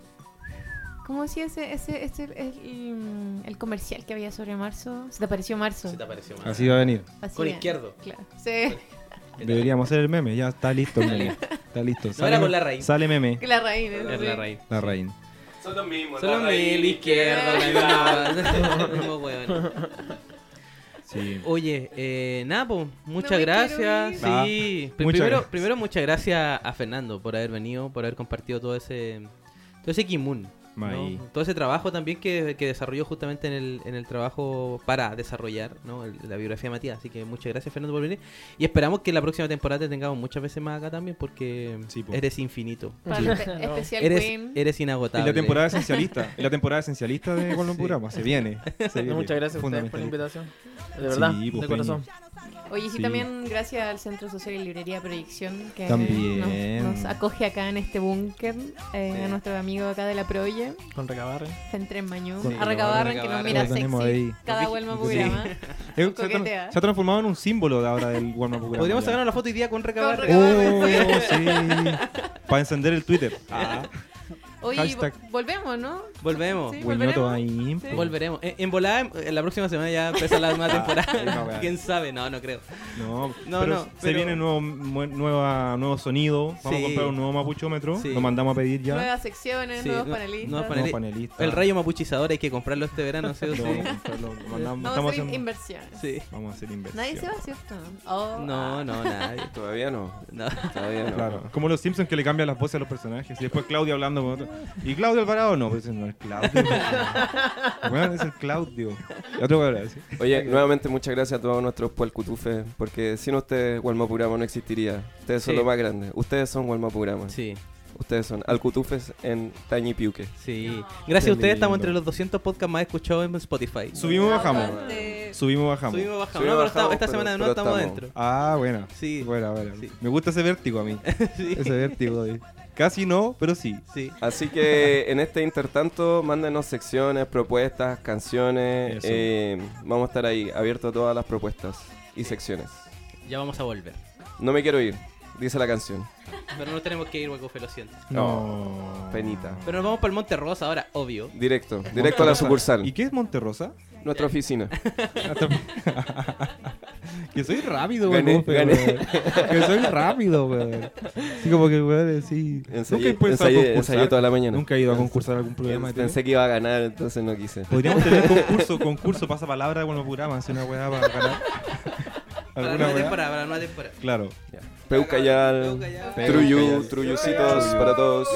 ¿Cómo decía ese, ese, ese el, el comercial que había sobre marzo? Se te apareció marzo. Se te apareció más. Así va a venir. Así Con es. izquierdo. Claro. Sí. Deberíamos hacer el meme. Ya está listo el meme. *laughs* Está listo. No era me- con la raíz. Sale meme. La raíz. ¿no? Es Sí. la raíz. La raíz. Son los mismos. Solo mil izquierdo, la misma- mismo weón. Sí. Oye, eh, nada, po, muchas No gracias. Sí, Ah, muchas primero, gracias. primero muchas gracias a Fernando por haber venido, por haber compartido todo ese todo ese kimun. Todo ese trabajo también que, que desarrolló justamente en el, en el trabajo para desarrollar ¿no? el- la biografía de Matías. Así que muchas gracias, Fernando, por venir. Y esperamos que la próxima temporada te tengamos muchas veces más acá también porque Sí, po. eres infinito. Para el *laughs* espe- especial Eres, Queen. eres Y inagotable. *laughs* la temporada esencialista. La temporada esencialista de Golden Purama. Se viene. Se viene. No, muchas gracias a ustedes por la invitación. De verdad, Sí, pues, de corazón. Oye, sí, Sí. también gracias al Centro Social y Librería Proyección que También. Nos, nos acoge acá en este búnker, eh, a nuestro amigo acá de la Proye, Con recabarre. Centre en Mañú, Con- a Recabarren que nos Recabarren. mira sexy ahí. cada vuelma Sí. programa. Eh, *laughs* se, tra- se ha transformado en un símbolo de ahora del Warm Up Purama Podríamos ya. sacarnos la foto hoy día con Con recabar. recabar. Oh, sí. *laughs* Para encender el Twitter. Ah. Oye, Hashtag. vo- volvemos, ¿no? Volvemos. Sí, volveremos. ahí. Sí. Volveremos. En, en volada, en- en la próxima semana ya empieza la nueva *laughs* no, temporada. ¿Quién sabe? No, no creo. No, No, pero no, se pero- viene nuevo, nueva, nuevo sonido. Vamos Sí. a comprar un nuevo mapuchómetro. Sí. Lo mandamos a pedir ya. Nuevas secciones, Sí, nuevos no- panelistas. nuevos Nuevo paneli- panelista. El rayo mapuchizador hay que comprarlo este verano, ¿sí o sí? Lo vamos a hacer haciendo- inversiones. Sí. Vamos a hacer inversión. Nadie se va, ¿cierto? Oh, No, ah. no, nadie. Todavía no. No. Todavía no. Claro, como los Simpsons que le cambian las voces a los personajes. Y después Claudio hablando con otro. ¿Y Claudio Alvarado? No, pues ese no es Claudio. *laughs* bueno, es el Claudio. Otro. Oye, nuevamente muchas gracias a todos nuestros puelcutufes, porque sin ustedes Walmapurama no existiría. Ustedes son Sí. lo más grande. Ustedes son Walmapurama. Sí, Ustedes son Alcutufes en Tañipiuque. sí. Gracias Qué a ustedes estamos entre los 200 podcasts más escuchados en Spotify. Subimos y bajamos. Subimos y bajamos. Subimos, bajamos. Subimos, no, pero esta- bajamos, esta pero- semana de nuevo estamos estamos. dentro. Ah, buena. Sí. Buena, buena. Sí. Me gusta ese vértigo a mí. *laughs* Sí. Ese vértigo. de- Casi no, pero sí. Sí. Así que *laughs* en este intertanto, mándenos secciones, propuestas, canciones. Eh, vamos a estar ahí, abiertos a todas las propuestas y secciones. Ya vamos a volver. No me quiero ir, dice la canción. Pero no tenemos que ir, Huecofe, lo siento. No. Penita. Pero nos vamos para el Monte Rosa ahora, obvio. Directo, directo a la sucursal. ¿Y qué es Monterrosa? Nuestra oficina. *laughs* que soy rápido, Gané, weón. pero, gané. weón. Que soy rápido, weón. Así como que, weón, sí. Nunca he Ensayé, ensayé- concursar. ensayé toda la mañana. Nunca he ido a concursar a algún programa de. Pensé que iba a ganar, entonces no quise. Podríamos *laughs* tener concurso, concurso, pasa palabra con los programas, una weá para ganar. Para la ¿Alguna nueva temporada, para la nueva temporada. Claro. Peucayal, Peucayal. Truyu, Truyucitos para todos.